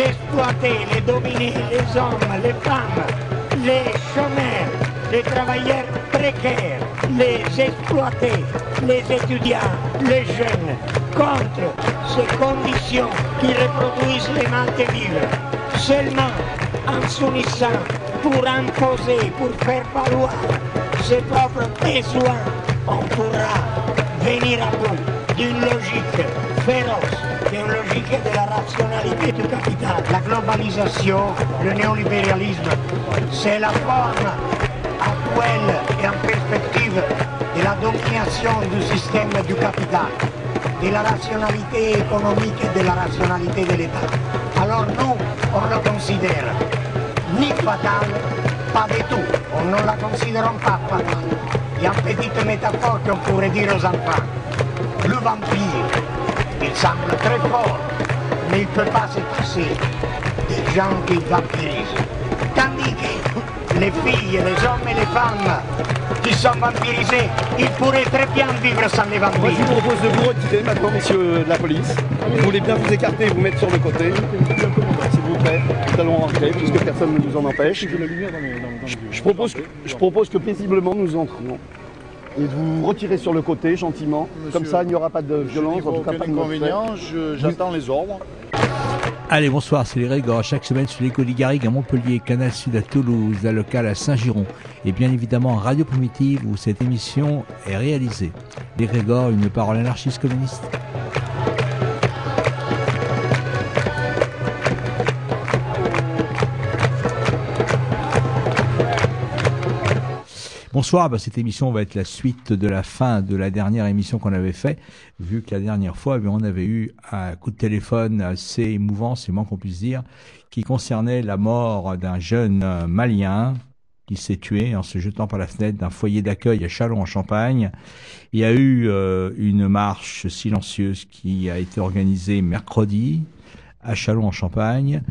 exploités, les dominés, les hommes, les femmes, les chômeurs, les travailleurs précaires, les exploités, les étudiants, les jeunes, contre ces conditions qui reproduisent les mal de vivre. Seulement en s'unissant pour imposer, pour faire valoir ses propres besoins, on pourra venir à bout d'une logique féroce, d'une logique de la rationalité du capital. La globalisation, le néolibéralisme, c'est la forme actuelle et en perspective de la domination du système du capital, de la rationalité économique et de la rationalité de l'État. Alors nous, on le considère ni fatal, pas du tout. On ne la considère pas fatale. Il y a une petite métaphore qu'on pourrait dire aux enfants. Le vampire, il semble très fort, mais il ne peut pas se passer des gens qui vampirisent. Tandis que les filles, les hommes et les femmes qui sont vampirisés, ils pourraient très bien vivre sans les Moi, je vampires. vous propose de vous retirer maintenant, messieurs de la police. Vous voulez bien vous écarter et vous mettre sur le côté. S'il vous plaît, nous allons rentrer puisque personne ne nous en empêche. Je, propose, je propose que paisiblement nous entrions. Et de vous retirer sur le côté gentiment. Comme ça, il n'y aura pas de violence, en tout cas pas inconvénient, j'attends les ordres. Allez, bonsoir, c'est les Régors. Chaque semaine sur l'écho des Garrigues à Montpellier, Canal Sud à Toulouse, la locale à Saint-Giron. Et bien évidemment, Radio Primitive où cette émission est réalisée. Les Régors, une parole anarchiste communiste. Bonsoir, bah, cette émission va être la suite de la fin de la dernière émission qu'on avait fait, vu que la dernière fois, eh bien, on avait eu un coup de téléphone assez émouvant, c'est moins qu'on puisse dire, qui concernait la mort d'un jeune euh, malien qui s'est tué en se jetant par la fenêtre d'un foyer d'accueil à Châlons en Champagne. Il y a eu euh, une marche silencieuse qui a été organisée mercredi à Châlons en Champagne.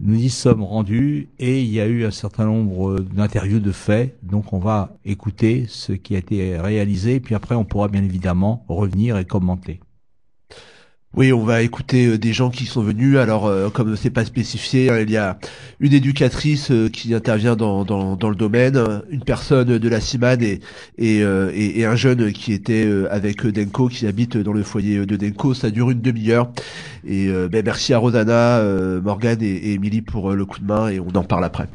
Nous y sommes rendus et il y a eu un certain nombre d'interviews de faits. Donc on va écouter ce qui a été réalisé, puis après on pourra bien évidemment revenir et commenter. Oui, on va écouter euh, des gens qui sont venus. Alors, euh, comme c'est pas spécifié, hein, il y a une éducatrice euh, qui intervient dans, dans, le domaine, une personne de la CIMAD et, et, euh, et, un jeune qui était euh, avec Denko, qui habite dans le foyer de Denko. Ça dure une demi-heure. Et euh, ben, merci à Rosanna, euh, Morgane et, et Émilie pour euh, le coup de main et on en parle après.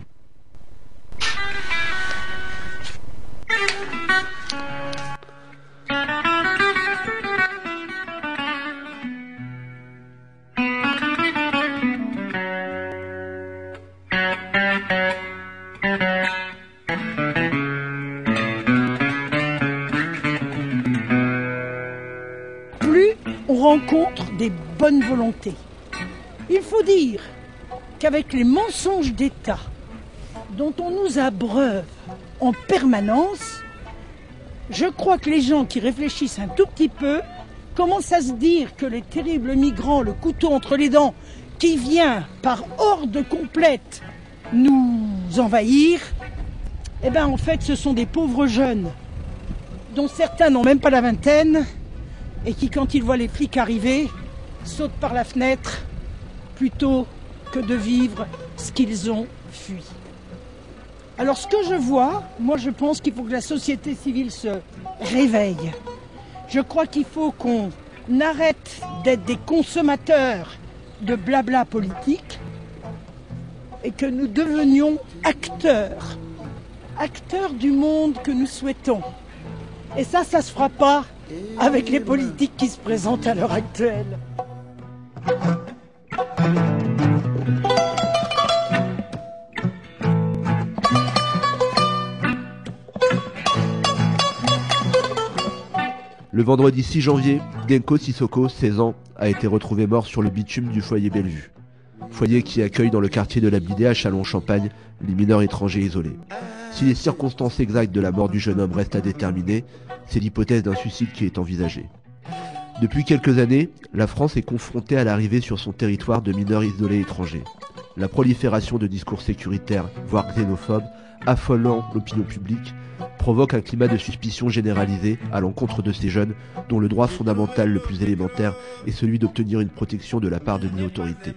Qu'avec les mensonges d'État dont on nous abreuve en permanence, je crois que les gens qui réfléchissent un tout petit peu commencent à se dire que les terribles migrants, le couteau entre les dents, qui vient par horde complète nous envahir, eh bien en fait ce sont des pauvres jeunes dont certains n'ont même pas la vingtaine et qui, quand ils voient les flics arriver, sautent par la fenêtre plutôt que de vivre ce qu'ils ont fui. Alors ce que je vois, moi je pense qu'il faut que la société civile se réveille. Je crois qu'il faut qu'on arrête d'être des consommateurs de blabla politique et que nous devenions acteurs, acteurs du monde que nous souhaitons. Et ça, ça se fera pas avec les politiques qui se présentent à l'heure actuelle. Le vendredi 6 janvier, Genko Sissoko, 16 ans, a été retrouvé mort sur le bitume du foyer Bellevue. Foyer qui accueille dans le quartier de la Bidée à Chalon-Champagne les mineurs étrangers isolés. Si les circonstances exactes de la mort du jeune homme restent à déterminer, c'est l'hypothèse d'un suicide qui est envisagée. Depuis quelques années, la France est confrontée à l'arrivée sur son territoire de mineurs isolés étrangers. La prolifération de discours sécuritaires, voire xénophobes, affolant l'opinion publique, provoque un climat de suspicion généralisée à l'encontre de ces jeunes dont le droit fondamental le plus élémentaire est celui d'obtenir une protection de la part de nos autorités.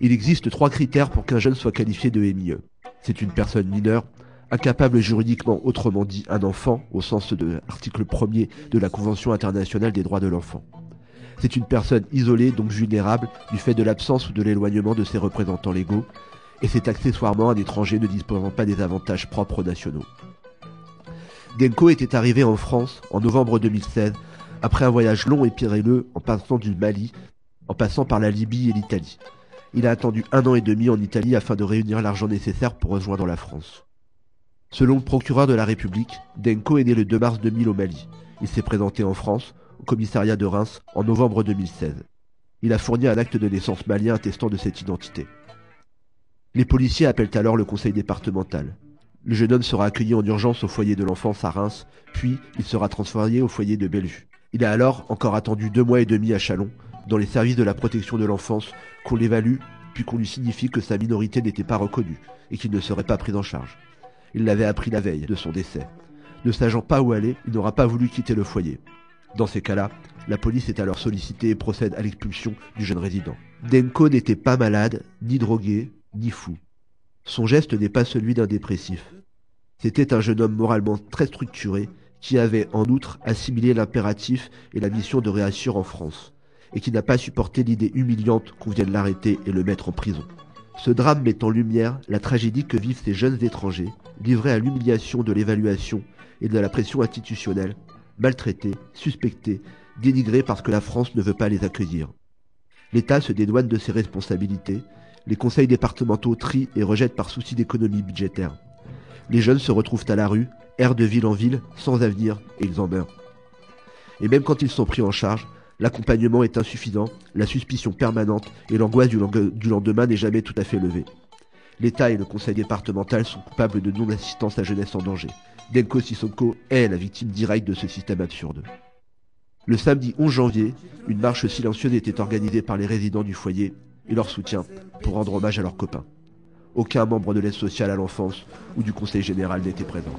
Il existe trois critères pour qu'un jeune soit qualifié de MIE. C'est une personne mineure, incapable juridiquement, autrement dit un enfant, au sens de l'article 1er de la Convention internationale des droits de l'enfant. C'est une personne isolée, donc vulnérable, du fait de l'absence ou de l'éloignement de ses représentants légaux, et c'est accessoirement un étranger ne disposant pas des avantages propres nationaux. Denko était arrivé en France en novembre 2016, après un voyage long et périlleux en passant du Mali, en passant par la Libye et l'Italie. Il a attendu un an et demi en Italie afin de réunir l'argent nécessaire pour rejoindre la France. Selon le procureur de la République, Denko est né le 2 mars 2000 au Mali. Il s'est présenté en France, au commissariat de Reims, en novembre 2016. Il a fourni un acte de naissance malien attestant de cette identité. Les policiers appellent alors le conseil départemental. Le jeune homme sera accueilli en urgence au foyer de l'enfance à Reims, puis il sera transféré au foyer de Bellevue. Il a alors encore attendu deux mois et demi à Chalon, dans les services de la protection de l'enfance, qu'on l'évalue, puis qu'on lui signifie que sa minorité n'était pas reconnue et qu'il ne serait pas pris en charge. Il l'avait appris la veille de son décès. Ne sachant pas où aller, il n'aura pas voulu quitter le foyer. Dans ces cas-là, la police est alors sollicitée et procède à l'expulsion du jeune résident. Denko n'était pas malade, ni drogué, ni fou. Son geste n'est pas celui d'un dépressif. C'était un jeune homme moralement très structuré qui avait en outre assimilé l'impératif et la mission de réassure en France, et qui n'a pas supporté l'idée humiliante qu'on vienne l'arrêter et le mettre en prison. Ce drame met en lumière la tragédie que vivent ces jeunes étrangers, livrés à l'humiliation de l'évaluation et de la pression institutionnelle, maltraités, suspectés, dénigrés parce que la France ne veut pas les accueillir. L'État se dédouane de ses responsabilités, les conseils départementaux trient et rejettent par souci d'économie budgétaire. Les jeunes se retrouvent à la rue, errent de ville en ville, sans avenir, et ils en meurent. Et même quand ils sont pris en charge, l'accompagnement est insuffisant, la suspicion permanente et l'angoisse du, lendemain n'est jamais tout à fait levée. L'État et le conseil départemental sont coupables de non-assistance à jeunesse en danger. Denko Sissoko est la victime directe de ce système absurde. Le samedi 11 janvier, une marche silencieuse était organisée par les résidents du foyer et leur soutien pour rendre hommage à leurs copains. Aucun membre de l'aide sociale à l'enfance ou du conseil général n'était présent.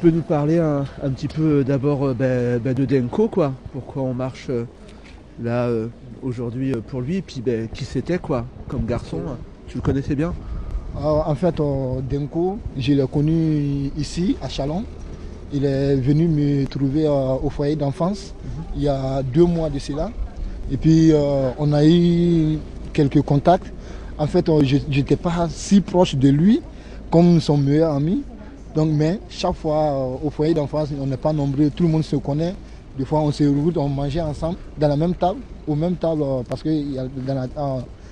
Peux nous parler un, petit peu d'abord ben, ben de Denko, quoi Pourquoi on marche là euh, aujourd'hui euh, pour lui, et puis ben, qui c'était quoi comme garçon Tu le connaissais bien? En fait, euh, Denko, je l'ai connu ici à Chalon. Il est venu me trouver au foyer d'enfance il y a deux mois de cela. Et puis on a eu quelques contacts. En fait, je n'étais pas si proche de lui comme son meilleur ami. Donc, mais chaque fois au foyer d'enfance, on n'est pas nombreux, tout le monde se connaît. Des fois, on se retrouve, on mangeait ensemble dans la même table, au même table, euh, parce que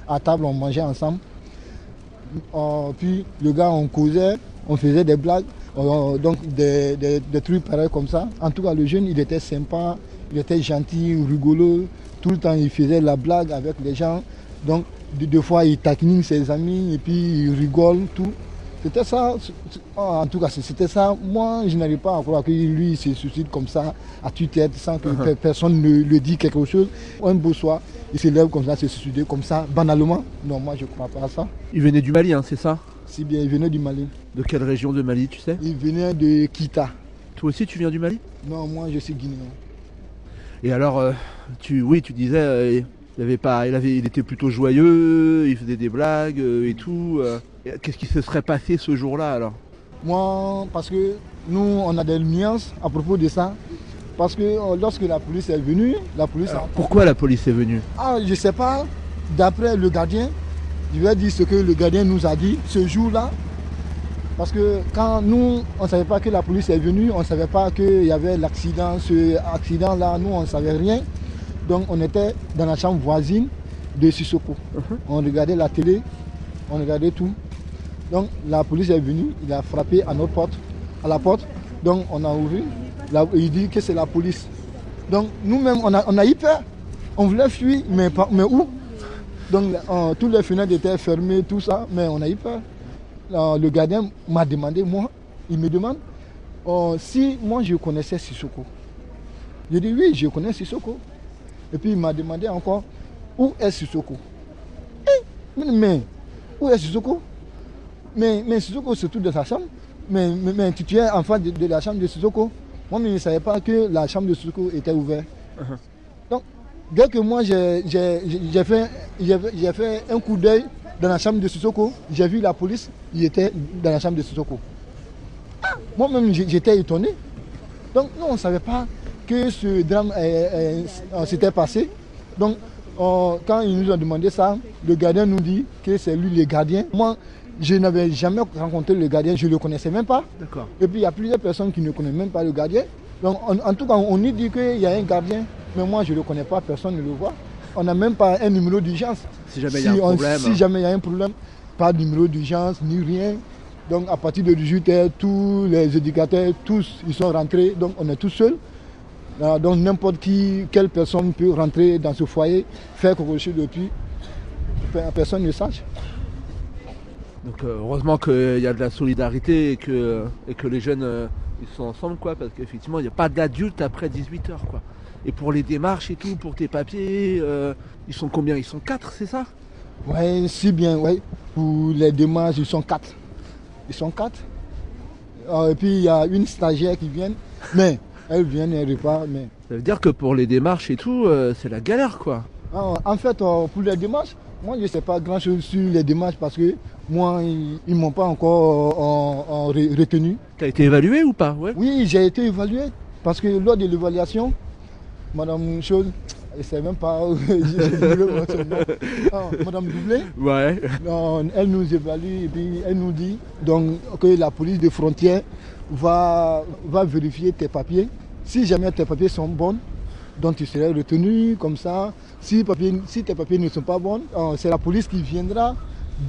à table, on mangeait ensemble. Euh, puis, le gars, on causait, on faisait des blagues, euh, donc des, trucs pareils comme ça. En tout cas, le jeune, il était sympa, il était gentil, rigolo. Tout le temps, il faisait la blague avec les gens. Donc, deux fois, il taquine ses amis et puis il rigole, tout. C'était ça, en tout cas, c'était ça. Moi, je n'arrive pas à croire que lui se suicide comme ça, à tue-tête, sans que uh-huh. personne ne le dise quelque chose. Un beau soir, il se lève comme ça, se suicider comme ça, banalement. Non, moi, je ne crois pas à ça. Il venait du Mali, hein, c'est ça? Si bien, il venait du Mali. De quelle région de Mali, tu sais? Il venait de Kita. Toi aussi, tu viens du Mali? Non, moi, je suis guinéen. Et alors, euh, tu, oui, tu disais, euh, il, avait pas, il, avait, il était plutôt joyeux, il faisait des blagues euh, et tout. Qu'est-ce qui se serait passé ce jour-là alors? Moi, parce que nous, on a des nuances à propos de ça. Parce que euh, lorsque la police est venue, la police. Pourquoi la police est venue? Ah, je ne sais pas. D'après le gardien, je vais dire ce que le gardien nous a dit ce jour-là. Parce que quand nous, on ne savait pas que la police est venue, on ne savait pas qu'il y avait l'accident, ce accident-là, nous, on ne savait rien. Donc on était dans la chambre voisine de Sissoko. Uh-huh. On regardait la télé, on regardait tout. Donc la police est venue, il a frappé à notre porte, à la porte. Donc on a ouvert. il dit que c'est la police. Donc nous-mêmes, on a, on a eu peur. On voulait fuir, mais, mais où? Donc euh, tous les fenêtres étaient fermées, tout ça, mais on a eu peur. Euh, le gardien m'a demandé, moi, il me demande euh, si moi je connaissais Sissoko. J'ai dit oui, je connais Sissoko. Et puis il m'a demandé encore où est Sissoko? Eh, Mais où est Sissoko? Mais, mais Sissoko se trouve dans sa chambre. Mais, mais, mais tu, tu es enfant de, de la chambre de Sissoko. Moi, je ne savais pas que la chambre de Sissoko était ouverte. Donc, dès que moi j'ai j'ai- j'ai fait, j'ai fait- j'ai fait un coup d'œil dans la chambre de Sissoko, j'ai vu la police, il était dans la chambre de Sissoko. Ah, Moi-même, j'étais étonné. Donc, nous, on ne savait pas que ce drame euh, s'était passé. Donc, euh, quand ils nous ont demandé ça, le gardien nous dit que c'est lui le gardien. Moi, je n'avais jamais rencontré le gardien, je ne le connaissais même pas. Et puis il y a plusieurs personnes qui ne connaissent même pas le gardien. Donc en, en tout cas, on nous dit qu'il y a un gardien, mais moi je ne le connais pas, personne ne le voit. On n'a même pas un numéro d'urgence. Si jamais il y a un on- problème. si jamais il y a un problème, pas de numéro d'urgence ni rien. Donc à partir de 18h, tous les éducateurs, tous, ils sont rentrés. Donc on est tous seuls. Ah, Donc n'importe qui, quelle personne peut rentrer dans ce foyer, faire quelque chose depuis. Personne ne sache. Donc euh, heureusement qu'il y a de la solidarité et que, et que les jeunes euh, ils sont ensemble quoi parce qu'effectivement il n'y a pas d'adultes après 18h quoi. Et pour les démarches et tout, pour tes papiers, euh, ils sont combien? Ils sont 4 c'est ça? Oui, si bien, oui. Pour les démarches, ils sont quatre. Ils sont quatre. Ah, et puis il y a une stagiaire qui vient, mais elle vient, elle repart. Mais... Ça veut dire que pour les démarches et tout, euh, c'est la galère quoi. Ah, en fait, euh, pour les démarches, moi je ne sais pas grand chose sur les démarches parce que moi, ils ne m'ont pas encore euh, en- en re- retenu. T'as été évalué ou pas? Ouais. Oui, j'ai été évalué parce que lors de l'évaluation, Madame Chose, je ne sais même pas, nom. Ah, Madame Doublé, Ouais. Elle nous évalue et puis elle nous dit donc, que la police de frontière va, va vérifier tes papiers. Si jamais tes papiers sont bons, donc tu seras retenu comme ça. Si, tes papiers ne sont pas bons, euh, c'est la police qui viendra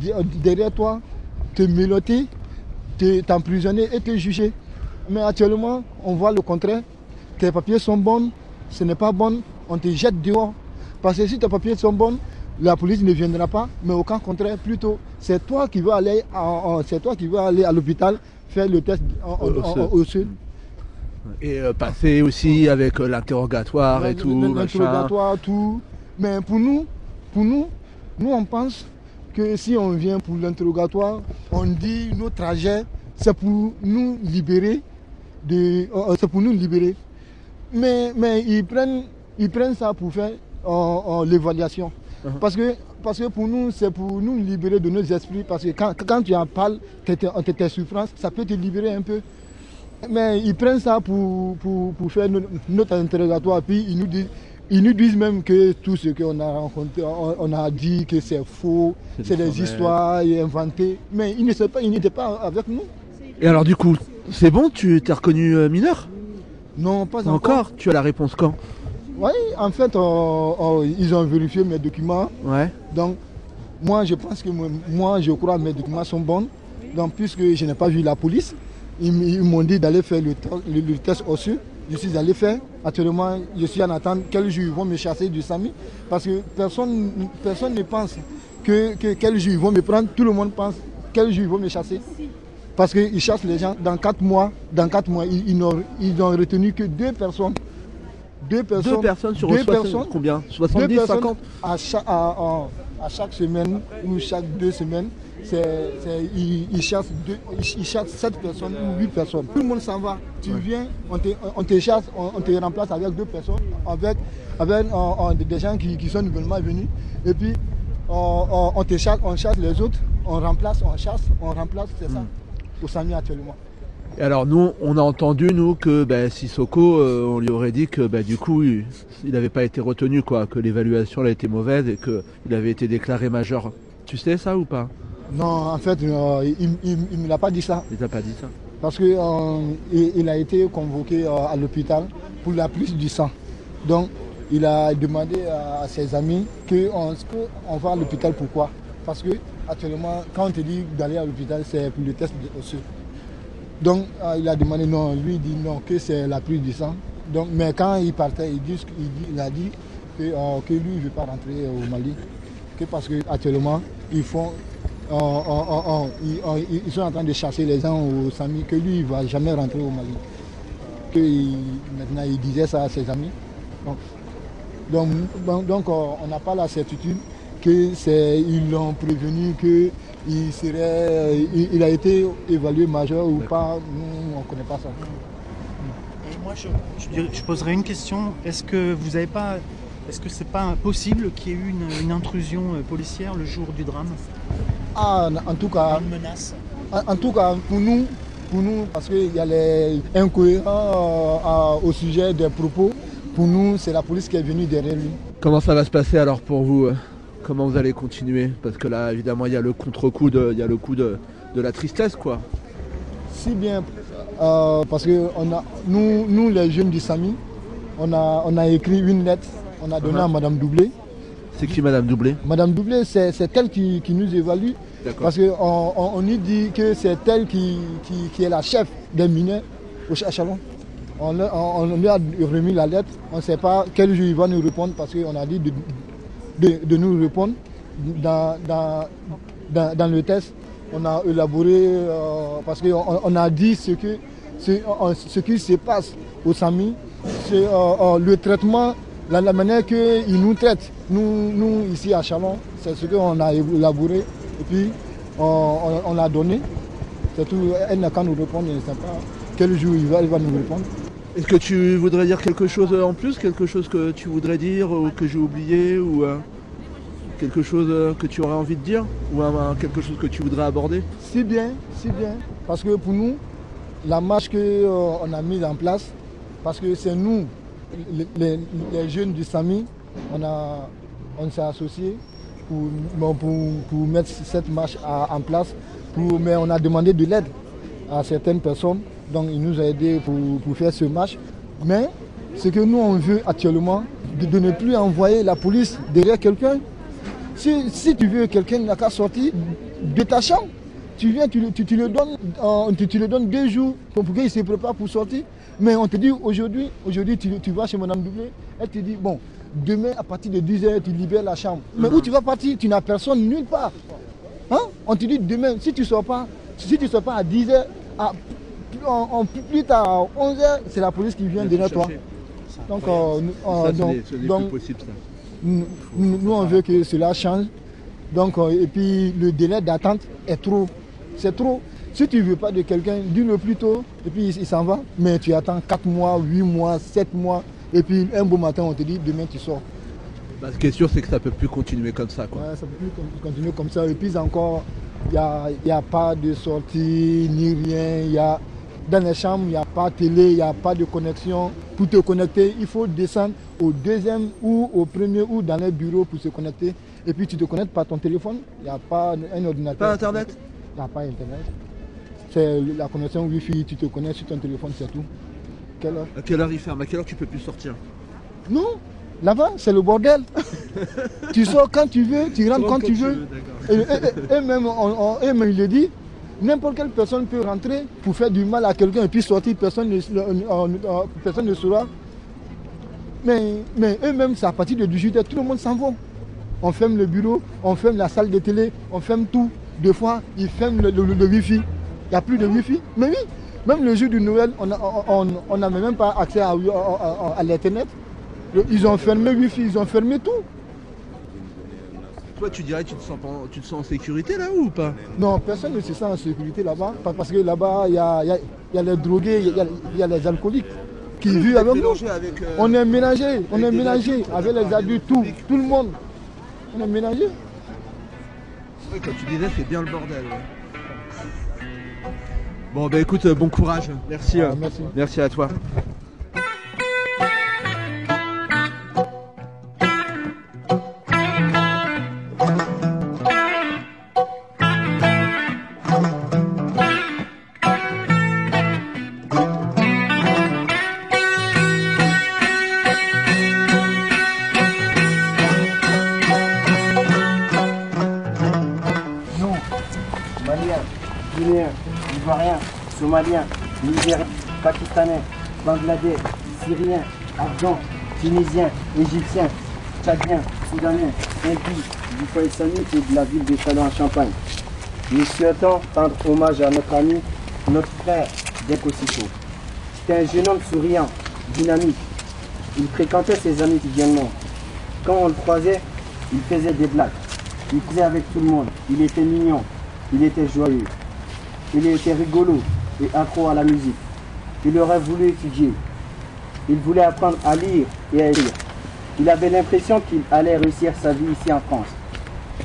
de- derrière toi te méloter, te- t'emprisonner et te juger. Mais actuellement, on voit le contraire. Tes papiers sont bons, ce n'est pas bon, on te jette dehors. Parce que si tes papiers sont bons, la police ne viendra pas, mais au contraire, plutôt, c'est toi qui vas aller, c'est toi qui vas aller à l'hôpital faire le test en- en- osseux. Et euh, passer aussi avec euh, l'interrogatoire et tout. L'interrogatoire, tout. Mais pour nous, pour nous, nous on pense que si on vient pour l'interrogatoire, on dit nos trajets, c'est pour nous libérer de, euh, c'est pour nous libérer. Mais, mais ils, prennent, ils prennent ça pour faire l'évaluation. Uh-huh. Parce que, parce que pour nous, c'est pour nous libérer de nos esprits. Parce que quand, quand tu en parles, tes, tes, tes souffrances, ça peut te libérer un peu. Mais ils prennent ça pour, pour, pour faire no- notre interrogatoire. Puis ils nous disent, ils nous disent même que tout ce qu'on a rencontré, on, on a dit que c'est faux, C'est des histoires inventées. Mais ils ne savent pas, ils n'étaient pas avec nous. Et alors du coup, c'est bon Tu t'es reconnu euh, mineur? Non, pas encore. Encore Tu as la réponse quand? Oui, en fait, euh, euh, ils ont vérifié mes documents. Ouais. Donc, moi, je pense que moi- je crois que mes documents sont bons. Donc, puisque je n'ai pas vu la police, ils, m'ont dit d'aller faire le, le- le test osseux. Je suis allé faire. Actuellement, je suis en attente quel jour ils vont me chasser du SAMI. Parce que personne, personne ne pense que, que quel jour ils vont me prendre. Tout le monde pense quel jour ils vont me chasser. Parce qu'ils chassent les gens dans 4 mois. Dans quatre mois, ils, ils n'ont ils ont retenu que deux personnes. Deux personnes, Deux personnes sur deux 60 personnes combien deux 70, personnes 50 à chaque, à, à- à chaque semaine ou chaque deux semaines, c'est, ils, chassent deux, ils, ils chassent sept personnes ou huit personnes. Tout le monde s'en va. Tu viens, on te, on te chasse, on, on te remplace avec deux personnes, avec, avec euh, euh, des gens qui, qui sont nouvellement venus. Et puis, on, te chasse, on chasse les autres, on remplace, on chasse, on remplace, c'est ça, au Sami actuellement. Et alors nous, on a entendu nous que bah, Sissoko, euh, on lui aurait dit que bah, du coup, il n'avait pas été retenu, quoi, que l'évaluation a été mauvaise et qu'il avait été déclaré majeur. Tu sais ça ou pas? Non, en fait, euh, il ne me l'a pas dit ça. Il t'a pas dit ça? Parce qu'il il, il a été convoqué euh, à l'hôpital pour la prise du sang. Donc, il a demandé à ses amis qu'on on va à l'hôpital pourquoi Parce que actuellement, quand on te dit d'aller à l'hôpital, c'est pour le test de osseux. Donc, euh, il a demandé non, lui il dit non, que c'est la prise du sang. Donc, mais quand il partait, il, dit, il, a dit que, que lui, il ne veut pas rentrer au Mali. Que parce qu'actuellement, ils font euh, ils, sont en train de chasser les gens au Sami, que lui, il ne va jamais rentrer au Mali. que maintenant il disait ça à ses amis. Donc, on n'a pas la certitude que c'est ils l'ont prévenu que il serait il, il a été évalué majeur ou pas. Nous on ne connaît pas ça. Et moi, je, je dirais- je poserais une question. Est-ce que vous avez pas, est-ce que c'est pas possible qu'il y ait eu une, une intrusion euh, policière le jour du drame? Ah, en tout cas, Une menace En, en tout cas, pour nous, pour nous parce qu'il y a les incohérents euh, au sujet des propos, pour nous, c'est la police qui est venue derrière lui. Comment ça va se passer alors pour vous euh? Comment vous allez continuer? Parce que là, évidemment, il y a le contre-coup de, il y a le coup de, de la tristesse, quoi. Si bien, euh, parce que on a, nous, nous, les jeunes du SAMI, on a, on a écrit une lettre, on a donné Uh-huh. à Madame Doublé. C'est qui Madame Doublé? Madame Doublé, c'est elle qui, qui nous évalue, D'accord. parce qu'on on, on nous dit que c'est elle qui, qui, qui est la chef des mineurs au Chalon. On, on- on lui a remis la lettre, on ne sait pas quel jour il va nous répondre, parce qu'on a dit de, de, nous répondre dans, dans, dans, le test. On a élaboré, euh, parce qu'on on a dit ce, que, ce, ce qui se passe au SAMI, c'est euh, euh, le traitement, la, manière qu'ils nous traitent. Nous, nous, ici à Chalon, c'est ce qu'on a élaboré et puis on, on- on l'a donné. C'est tout, elle n'a qu'à nous répondre, je ne sais pas quel jour il va nous répondre. Est-ce que tu voudrais dire quelque chose en plus Quelque chose que tu voudrais dire ou que j'ai oublié Ou euh, quelque chose euh, que tu aurais envie de dire Ou euh, quelque chose que tu voudrais aborder? Si bien, si bien. Parce que pour nous, la marche qu'on a mise en place, parce que c'est nous, les, jeunes du SAMI, on, on s'est associés pour, pour, mettre cette marche en place. Pour- mais on a demandé de l'aide à certaines personnes. Donc ils nous ont aidés pour, faire ce marche. Mais ce que nous on veut actuellement, de, ne plus envoyer la police derrière quelqu'un. Si, tu veux quelqu'un n'a qu'à sortir de ta chambre, tu viens, tu, tu, tu le donnes, tu, le donnes deux jours pour qu'il se prépare pour sortir. Mais on te dit aujourd'hui, aujourd'hui tu, tu vas chez Madame Doublé, elle te dit bon, demain à partir de 10h tu libères la chambre. Mais où tu vas partir Tu n'as personne nulle part. Hein? On te dit demain, si tu ne sors pas, si tu sors pas à 10h, à, tard à 11h, c'est la police qui vient derrière toi. Donc, euh, euh, Ça, ce donc- donc, possible, ça. nous, on veut que cela change. Donc, euh, et puis le délai d'attente est trop. C'est trop. Si tu ne veux pas de quelqu'un, dis-le plus tôt, et puis il, il s'en va. Mais tu attends 4 mois, 8 mois, 7 mois, et puis un beau matin, on te dit demain tu sors. Bah, ce qui est sûr, c'est que ça peut plus continuer comme ça, quoi. Ouais, ça ne peut plus con- continuer comme ça. Et puis encore, il n'y a, y a pas de sortie, ni rien. Il y a, dans les chambres, il n'y a pas de télé, il n'y a pas de connexion. Pour te connecter, il faut descendre au deuxième ou au premier ou dans les bureaux pour se connecter. Et puis tu te connectes par ton téléphone. Il n'y a pas un ordinateur. Pas Internet? Il n'y a pas Internet. C'est la connexion Wi-Fi, tu te connectes sur ton téléphone, c'est tout. Quelle heure? À quelle heure il ferme? À quelle heure tu peux plus sortir? Non, là-bas, c'est le bordel. tu sors quand tu veux, tu rentres quand tu veux. Et, et- et- et même, on, on- et même, il le dit, n'importe quelle personne peut rentrer pour faire du mal à quelqu'un et puis sortir, personne ne, euh, euh, personne ne saura. Mais, mais eux-mêmes, c'est à partir de 18h, tout le monde s'en va. On ferme le bureau, on ferme la salle de télé, on ferme tout. Deux fois, ils ferment le, Wi-Fi. Il n'y a plus de Wi-Fi. Mais oui, même le jour du Noël, on n'avait même pas accès à, à- l'Internet. Ils ont fermé Wi-Fi, ils ont fermé tout. Toi, tu dirais que tu te sens, tu te sens en sécurité là ou pas? Non, personne ne se sent en sécurité là-bas. pa- Parce que là-bas, il y a, y a- il y a les drogués, il y a, il y a les alcooliques qui vivent avec nous. Avec, euh, On est mélangé, on est mélangé avec les adultes, tout, tout le monde. On est mélangé. Ouais, comme tu disais, c'est bien le bordel. ouais. Bon, bah écoute, euh, bon courage. Merci. Ah, euh, merci. Merci à toi. Somaliens, Nigériens, Pakistanais, Bangladais, Syriens, Afghans, Tunisiens, Égyptiens, Tchadiens, Soudanais, Hindous, du foyer et de la ville de Chalon en Champagne. Nous souhaitons rendre hommage à notre ami, notre frère Deko Sissoko. C'était un jeune homme souriant, dynamique. Il fréquentait ses amis quotidiennement. Quand on le croisait, il faisait des blagues. Il faisait avec tout le monde. Il était mignon. Il était joyeux. Il était rigolo et accro à la musique. Il aurait voulu étudier. Il voulait apprendre à lire et à écrire. Il avait l'impression qu'il allait réussir sa vie ici en France.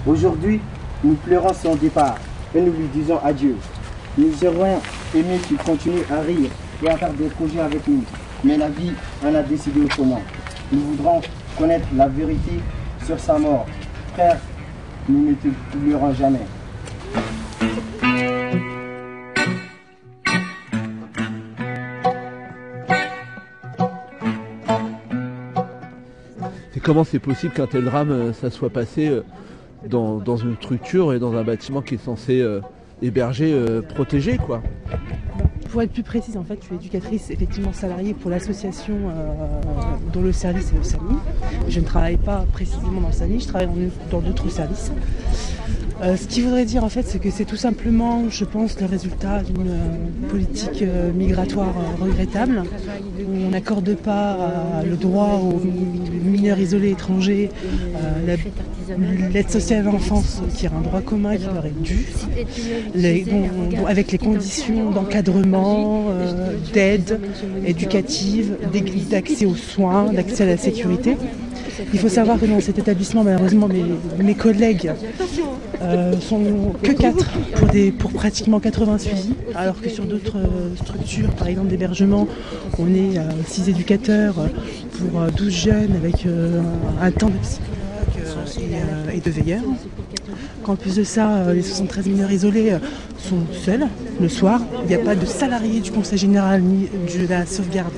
Aujourd'hui, nous pleurons son départ et nous lui disons adieu. Nous aurions aimé qu'il continue à rire et à faire des projets avec nous. Mais la vie en a décidé autrement. Nous voudrons connaître la vérité sur sa mort. Frère, nous ne te l'oublierons jamais. Comment c'est possible qu'un tel drame, euh, ça soit passé euh, dans, une structure et dans un bâtiment qui est censé euh, héberger, protéger, quoi Pour être plus précise, en fait, je suis éducatrice effectivement salariée pour l'association dont le service est le SAMI. Je ne travaille pas précisément dans le SAMI, je travaille dans d'autres services. Euh, ce qui voudrait dire en fait, c'est que c'est tout simplement, je pense, le résultat d'une euh, politique euh, migratoire regrettable, où on n'accorde pas le droit aux mi- mineurs isolés étrangers, la- l'aide sociale à l'enfance, qui est un droit commun qui leur est dû, avec les conditions d'encadrement, d'aide éducative, d'accès aux soins, d'accès à la sécurité. Il faut savoir que dans cet établissement, malheureusement, mes, collègues euh, sont que 4 pour, pratiquement 80 suivis, alors que sur d'autres euh, structures, par exemple d'hébergement, on est 6 éducateurs euh, pour euh, 12 jeunes avec euh, un temps de euh, et, euh, et de veilleurs. Qu'en plus de ça, euh, les 73 mineurs isolés euh, sont seuls le soir. Il n'y a pas de salariés du Conseil général ni de la sauvegarde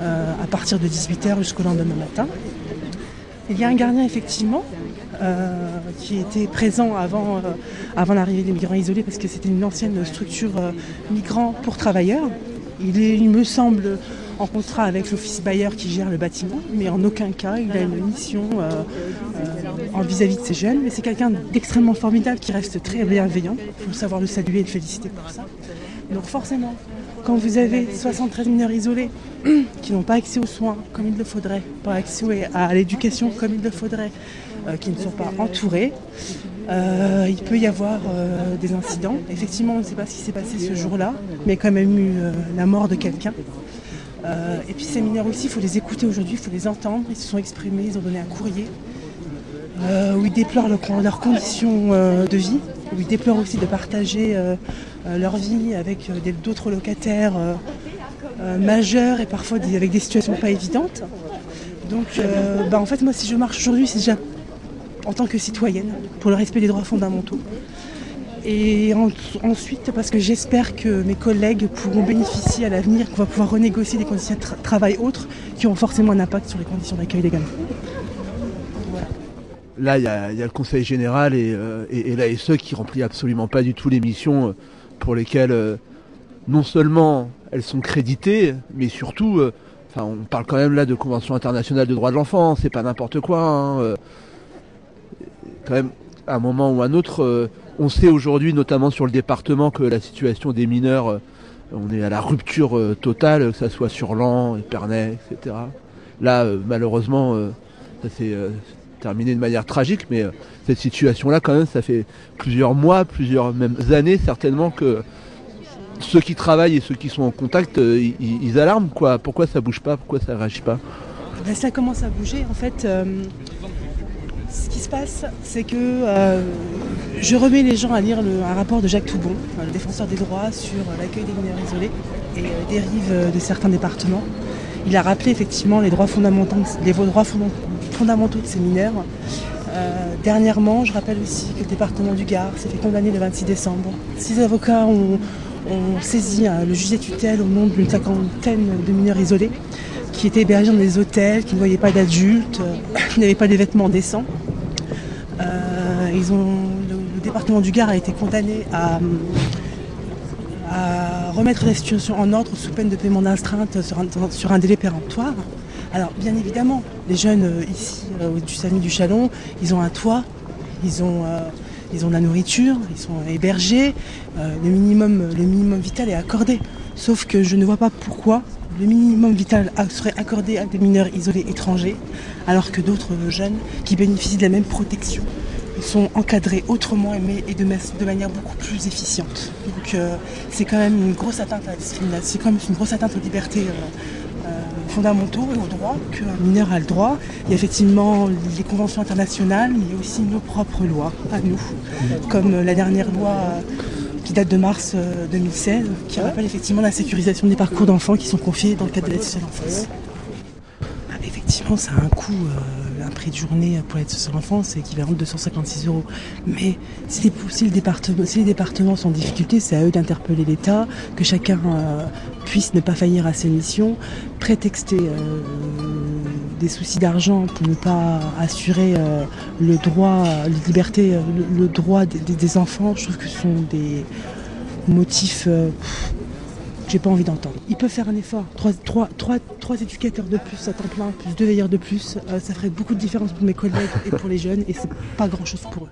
euh, à partir de 18h jusqu'au lendemain matin. Il y a un gardien effectivement euh, qui était présent avant, euh, avant l'arrivée des migrants isolés parce que c'était une ancienne structure euh, migrants pour travailleurs. Il est, il me semble, en contrat avec l'office bailleur qui gère le bâtiment, mais en aucun cas il a une mission euh, vis-à-vis de ces jeunes. Mais c'est quelqu'un d'extrêmement formidable qui reste très bienveillant. Il faut savoir le saluer et le féliciter pour ça. Donc forcément, quand vous avez 73 mineurs isolés qui n'ont pas accès aux soins comme il le faudrait, pas accès à l'éducation comme il le faudrait, euh, qui ne sont pas entourés, euh, il peut y avoir euh, des incidents. Effectivement, on ne sait pas ce qui s'est passé ce jour-là, mais quand même eu la mort de quelqu'un. Et puis ces mineurs aussi, il faut les écouter aujourd'hui, il faut les entendre. Ils se sont exprimés, ils ont donné un courrier où ils déplorent leur- leurs conditions de vie, où ils déplorent aussi de partager leur vie avec euh, d'autres locataires euh, euh, majeurs et parfois des- avec des situations pas évidentes. Donc euh, bah, en fait moi si je marche aujourd'hui c'est déjà en tant que citoyenne pour le respect des droits fondamentaux. Et en- ensuite parce que j'espère que mes collègues pourront bénéficier à l'avenir, qu'on va pouvoir renégocier des conditions de tra- travail autres qui ont forcément un impact sur les conditions d'accueil des gamins. Là, il y, a il y a le Conseil général et, euh, et, et l'ASE qui remplit absolument pas du tout les missions euh, pour lesquelles euh, non seulement elles sont créditées, mais surtout, euh, enfin, on parle quand même là de Convention internationale de droits de l'enfant, c'est pas n'importe quoi. hein, euh. quand même, à un moment ou à un autre, on sait aujourd'hui, notamment sur le département, que la situation des mineurs, on est à la rupture totale, que ça soit sur Lan, Épernay, etc. Là, malheureusement, ça s'est terminé de manière tragique, mais euh, cette situation-là, quand même, ça fait plusieurs mois, plusieurs même années, certainement, que ceux qui travaillent et ceux qui sont en contact, euh, ils, alarment, quoi. Pourquoi ça bouge pas? Pourquoi ça réagit pas? Ben, ça commence à bouger. En fait, euh, ce qui se passe, c'est que je remets les gens à lire un rapport de Jacques Toubon, le défenseur des droits, sur l'accueil des mineurs isolés et euh, des rives euh, de certains départements. Il a rappelé effectivement les droits fondamentaux, les droits fonda- fondamentaux de ces mineurs. Euh, dernièrement, je rappelle aussi que le département du Gard s'est fait condamner le 26 décembre. Six avocats ont, saisi euh, le juge des tutelles au nom d'une cinquantaine de mineurs isolés qui étaient hébergés dans des hôtels, qui ne voyaient pas d'adultes, euh, qui n'avaient pas des vêtements décents. Ils ont, le, département du Gard a été condamné à, remettre la situation en ordre sous peine de paiement d'astreinte sur sur un délai péremptoire. Alors bien évidemment, les jeunes euh, ici euh, du Samy du Chalon, ils ont un toit, ils ont, euh, de la nourriture, ils sont hébergés, le, minimum, vital est accordé. Sauf que je ne vois pas pourquoi le minimum vital serait accordé à des mineurs isolés étrangers, alors que d'autres jeunes qui bénéficient de la même protection sont encadrés autrement et de, manière beaucoup plus efficiente. Donc c'est quand même une grosse atteinte à la discrimination, c'est quand une grosse atteinte aux libertés fondamentaux et aux droits qu'un mineur a le droit. Il y a effectivement les conventions internationales, mais il y a aussi nos propres lois à nous, comme la dernière loi qui date de mars 2016, qui rappelle effectivement la sécurisation des parcours d'enfants qui sont confiés dans le cadre de l'aide sociale enfance. Ah, effectivement, ça a un coût un prix de journée pour l'aide sociale enfance, c'est équivalent de 256 euros. Mais si les, si, département, si les départements sont en difficulté, c'est à eux d'interpeller l'État, que chacun euh, puisse ne pas faillir à ses missions, prétexter euh, des soucis d'argent pour ne pas assurer euh, le droit, les libertés, le, droit des, enfants. Je trouve que ce sont des motifs j'ai pas envie d'entendre. Ils peuvent faire un effort. Trois, trois, trois, trois éducateurs de plus à temps plein, plus deux veilleurs de plus, euh, ça ferait beaucoup de différence pour mes collègues et pour les jeunes, et c'est pas grand chose pour eux.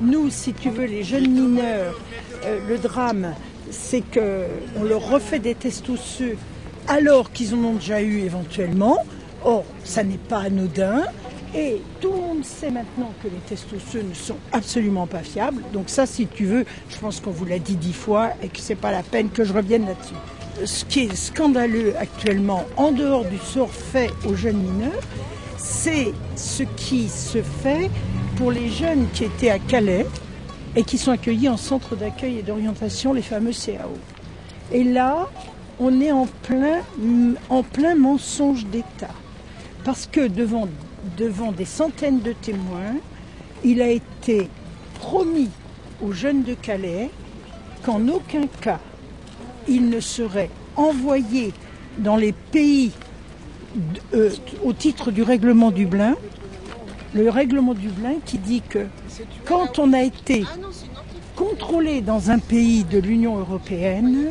Nous, si tu veux, les jeunes mineurs, euh, le drame, c'est qu'on leur refait des tests osseux alors qu'ils en ont déjà eu éventuellement. Or, ça n'est pas anodin. Et tout le monde sait maintenant que les tests osseux ne sont absolument pas fiables. Donc ça, si tu veux, je pense qu'on vous l'a dit dix fois et que c'est pas la peine que je revienne là-dessus. Ce qui est scandaleux actuellement, en dehors du sort fait aux jeunes mineurs, c'est ce qui se fait pour les jeunes qui étaient à Calais et qui sont accueillis en centre d'accueil et d'orientation, les fameux CAO. Et là, on est en plein, en plein mensonge d'État. Parce que devant, devant des centaines de témoins, il a été promis aux jeunes de Calais qu'en aucun cas ils ne seraient envoyés dans les pays euh, au titre du règlement Dublin. Le règlement Dublin qui dit que quand on a été contrôlé dans un pays de l'Union européenne,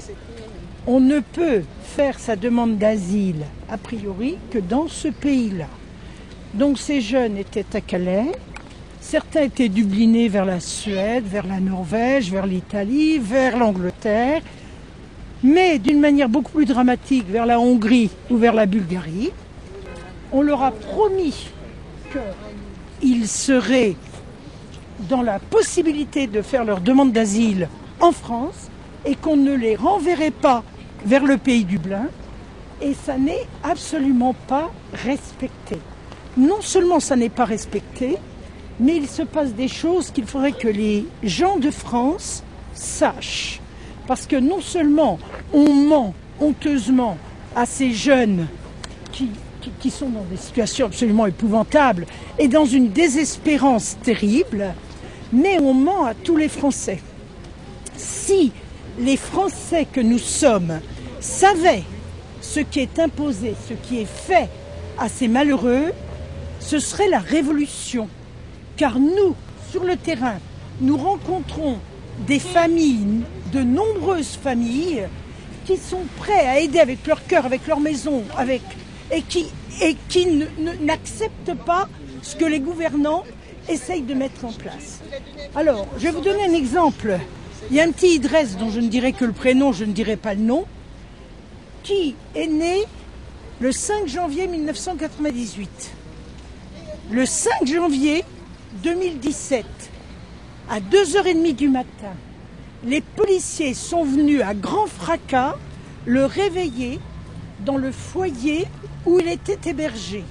on ne peut faire sa demande d'asile a priori que dans ce pays-là. Donc ces jeunes étaient à Calais, certains étaient dublinés vers la Suède, vers la Norvège, vers l'Italie, vers l'Angleterre, mais d'une manière beaucoup plus dramatique vers la Hongrie ou vers la Bulgarie. On leur a promis qu'ils seraient dans la possibilité de faire leur demande d'asile en France et qu'on ne les renverrait pas vers le pays du Blin et ça n'est absolument pas respecté. Non seulement ça n'est pas respecté, mais il se passe des choses qu'il faudrait que les gens de France sachent. Parce que non seulement on ment honteusement à ces jeunes qui, qui, sont dans des situations absolument épouvantables et dans une désespérance terrible, mais on ment à tous les Français. Si les Français que nous sommes savaient ce qui est imposé, ce qui est fait à ces malheureux, ce serait la révolution. Car nous, sur le terrain, nous rencontrons des familles, de nombreuses familles, qui sont prêts à aider avec leur cœur, avec leur maison, avec, et qui, et qui n'acceptent pas ce que les gouvernants essayent de mettre en place. Alors, je vais vous donner un exemple. Il y a un petit Idress dont je ne dirai que le prénom, je ne dirai pas le nom, qui est né le 5 janvier 1998. Le 5 janvier 2017, à 2h30 du matin, les policiers sont venus à grand fracas le réveiller dans le foyer où il était hébergé.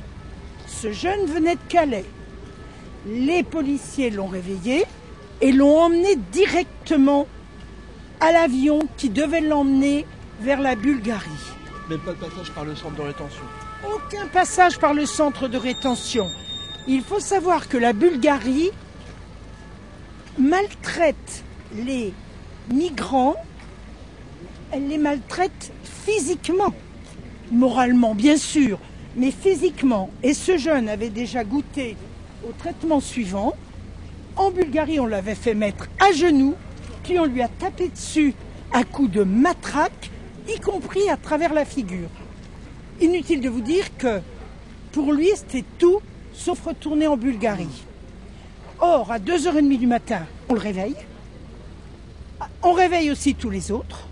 Ce jeune venait de Calais. Les policiers l'ont réveillé et l'ont emmené directement à l'avion qui devait l'emmener vers la Bulgarie. Même pas de passage par le centre de rétention. Aucun passage par le centre de rétention. Il faut savoir que la Bulgarie maltraite les migrants, elle les maltraite physiquement, moralement bien sûr, mais physiquement. Et ce jeune avait déjà goûté au traitement suivant. En Bulgarie, on l'avait fait mettre à genoux, puis on lui a tapé dessus à coups de matraque y compris à travers la figure. inutile de vous dire que pour lui, c'était tout sauf retourner en Bulgarie. Or, à 2h30 du matin, on le réveille. On réveille aussi tous les autres.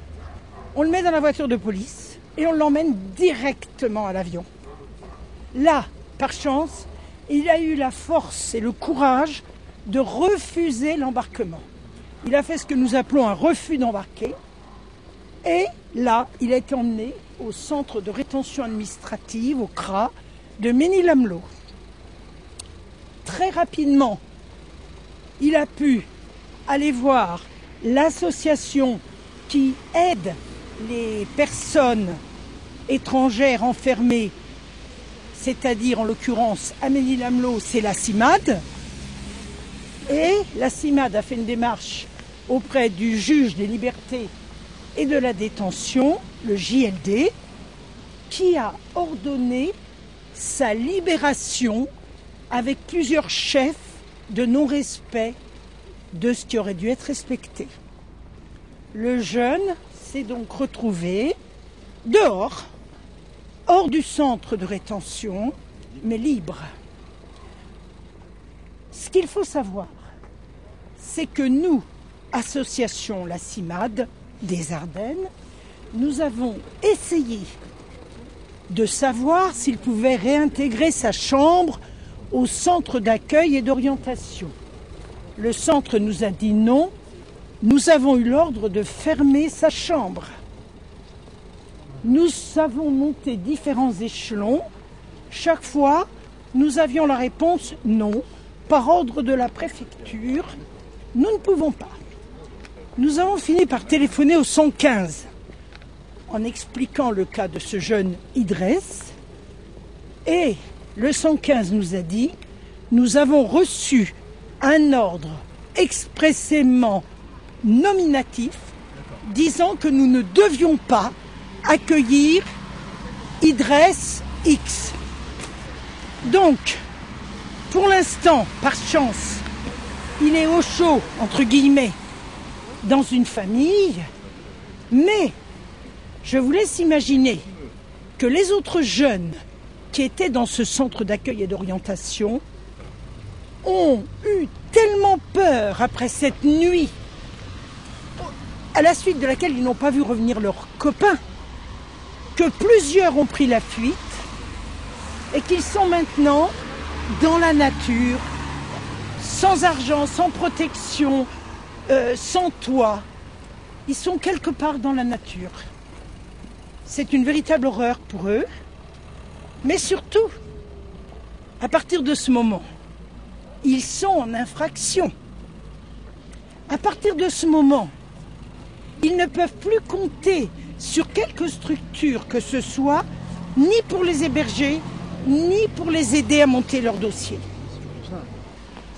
On le met dans la voiture de police et on l'emmène directement à l'avion. Là, par chance, il a eu la force et le courage de refuser l'embarquement. Il a fait ce que nous appelons un refus d'embarquer. Et là, il a été emmené au centre de rétention administrative, au CRA, de Ménilamlo. Très rapidement, il a pu aller voir l'association qui aide les personnes étrangères enfermées, c'est-à-dire en l'occurrence Amélie Lamelot, c'est la CIMAD. Et la CIMAD a fait une démarche auprès du juge des libertés et de la détention, le JLD, qui a ordonné sa libération avec plusieurs chefs de non-respect de ce qui aurait dû être respecté. Le jeune s'est donc retrouvé dehors, hors du centre de rétention, mais libre. Ce qu'il faut savoir, c'est que nous, association La CIMAD des Ardennes, nous avons essayé de savoir s'il pouvait réintégrer sa chambre au centre d'accueil et d'orientation. Le centre nous a dit non. Nous avons eu l'ordre de fermer sa chambre. Nous avons monté différents échelons. Chaque fois, nous avions la réponse non. Par ordre de la préfecture, nous ne pouvons pas. Nous avons fini par téléphoner au 115 en expliquant le cas de ce jeune Idress. Et le 115 nous a dit, nous avons reçu un ordre expressément nominatif disant que nous ne devions pas accueillir Idress X. Donc, pour l'instant, par chance, il est au chaud, entre guillemets, dans une famille, mais je vous laisse imaginer que les autres jeunes qui étaient dans ce centre d'accueil et d'orientation ont eu tellement peur après cette nuit, à la suite de laquelle ils n'ont pas vu revenir leurs copains, que plusieurs ont pris la fuite et qu'ils sont maintenant dans la nature, sans argent, sans protection, euh, sans toit. Ils sont quelque part dans la nature. C'est une véritable horreur pour eux. Mais surtout, à partir de ce moment, ils sont en infraction. À partir de ce moment, ils ne peuvent plus compter sur quelque structure que ce soit, ni pour les héberger, ni pour les aider à monter leur dossier.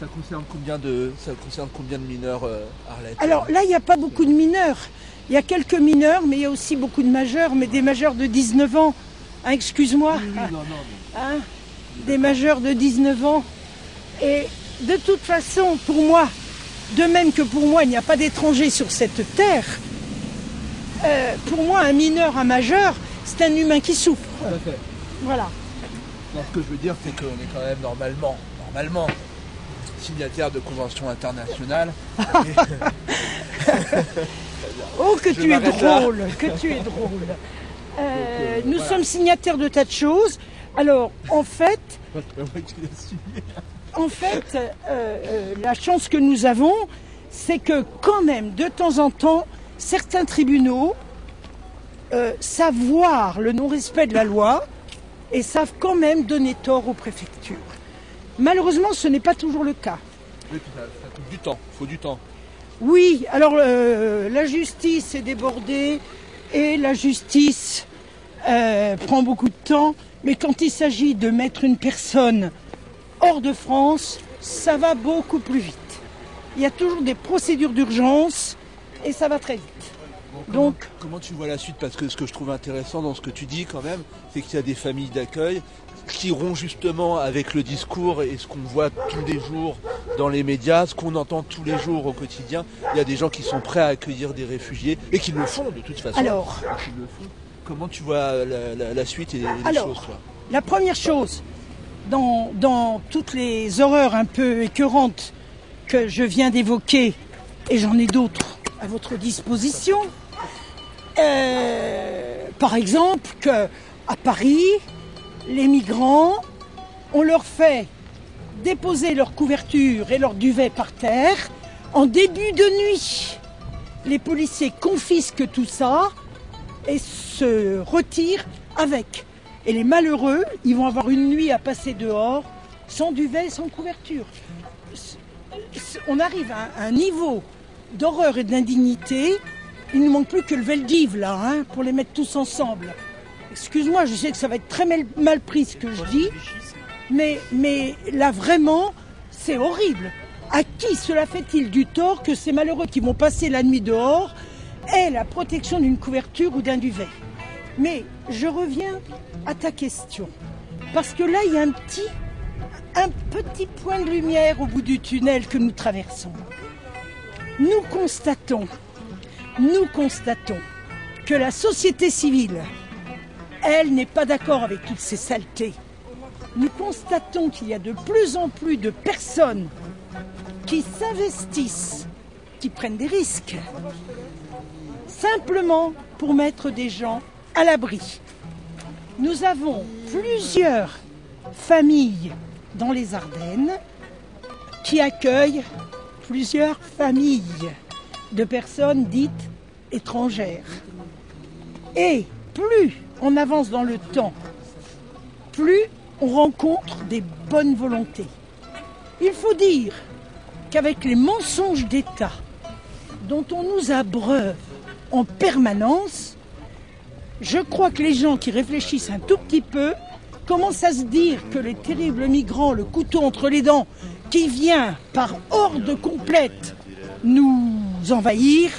Ça concerne combien de, ça concerne combien de mineurs, euh, Arlette? Alors là, il n'y a pas beaucoup de mineurs. Il y a quelques mineurs, mais il y a aussi beaucoup de majeurs, mais des majeurs de 19 ans. Hein, Excuse-moi. Hein, des majeurs de 19 ans. Et de toute façon, pour moi, de même que pour moi, il n'y a pas d'étrangers sur cette terre, euh, pour moi, un mineur, un majeur, c'est un humain qui souffre. Voilà. Non, ce que je veux dire, c'est qu'on est quand même normalement, normalement, signataire de conventions internationales. Oh, que tu es drôle, que tu es drôle. Euh, nous sommes signataires de tas de choses. Alors, en fait, en fait, euh, euh, la chance que nous avons, c'est que quand même, de temps en temps, certains tribunaux euh, savent voir le non-respect de la loi et savent quand même donner tort aux préfectures. Malheureusement, ce n'est pas toujours le cas. Oui, puis ça, ça coûte du temps, faut du temps. Oui, alors euh, la justice est débordée et la justice euh, prend beaucoup de temps, mais quand il s'agit de mettre une personne hors de France, ça va beaucoup plus vite. Il y a toujours des procédures d'urgence et ça va très vite. Donc, Comment tu vois la suite? Parce que ce que je trouve intéressant dans ce que tu dis quand même, c'est qu'il y a des familles d'accueil qui rompent justement avec le discours et ce qu'on voit tous les jours dans les médias, ce qu'on entend tous les jours au quotidien. Il y a des gens qui sont prêts à accueillir des réfugiés et qui le font de toute façon. Alors. Le font. Comment tu vois la, la- la suite et les Alors, choses, toi La première chose, dans, dans toutes les horreurs un peu écœurantes que je viens d'évoquer, et j'en ai d'autres à votre disposition, euh, par exemple que à Paris, les migrants, on leur fait déposer leur couverture et leur duvet par terre en début de nuit. Les policiers confisquent tout ça et se retirent avec. Et les malheureux, ils vont avoir une nuit à passer dehors, sans duvet, sans couverture. On arrive à un niveau d'horreur et d'indignité. Il ne manque plus que le Veldiv, là, hein, pour les mettre tous ensemble. Excuse-moi, je sais que ça va être très mal, pris ce que je dis, mais, mais là, vraiment, c'est horrible. À qui cela fait-il du tort que ces malheureux qui vont passer la nuit dehors aient la protection d'une couverture ou d'un duvet? Mais je reviens à ta question. Parce que là, il y a un petit, un petit point de lumière au bout du tunnel que nous traversons. Nous constatons, nous constatons que la société civile, elle n'est pas d'accord avec toutes ces saletés. Nous constatons qu'il y a de plus en plus de personnes qui s'investissent, qui prennent des risques, simplement pour mettre des gens à l'abri. Nous avons plusieurs familles dans les Ardennes qui accueillent plusieurs familles de personnes dites étrangères. Et plus on avance dans le temps, plus on rencontre des bonnes volontés. Il faut dire qu'avec les mensonges d'État dont on nous abreuve en permanence, je crois que les gens qui réfléchissent un tout petit peu commencent à se dire que les terribles migrants, le couteau entre les dents, qui vient par horde complète nous envahir,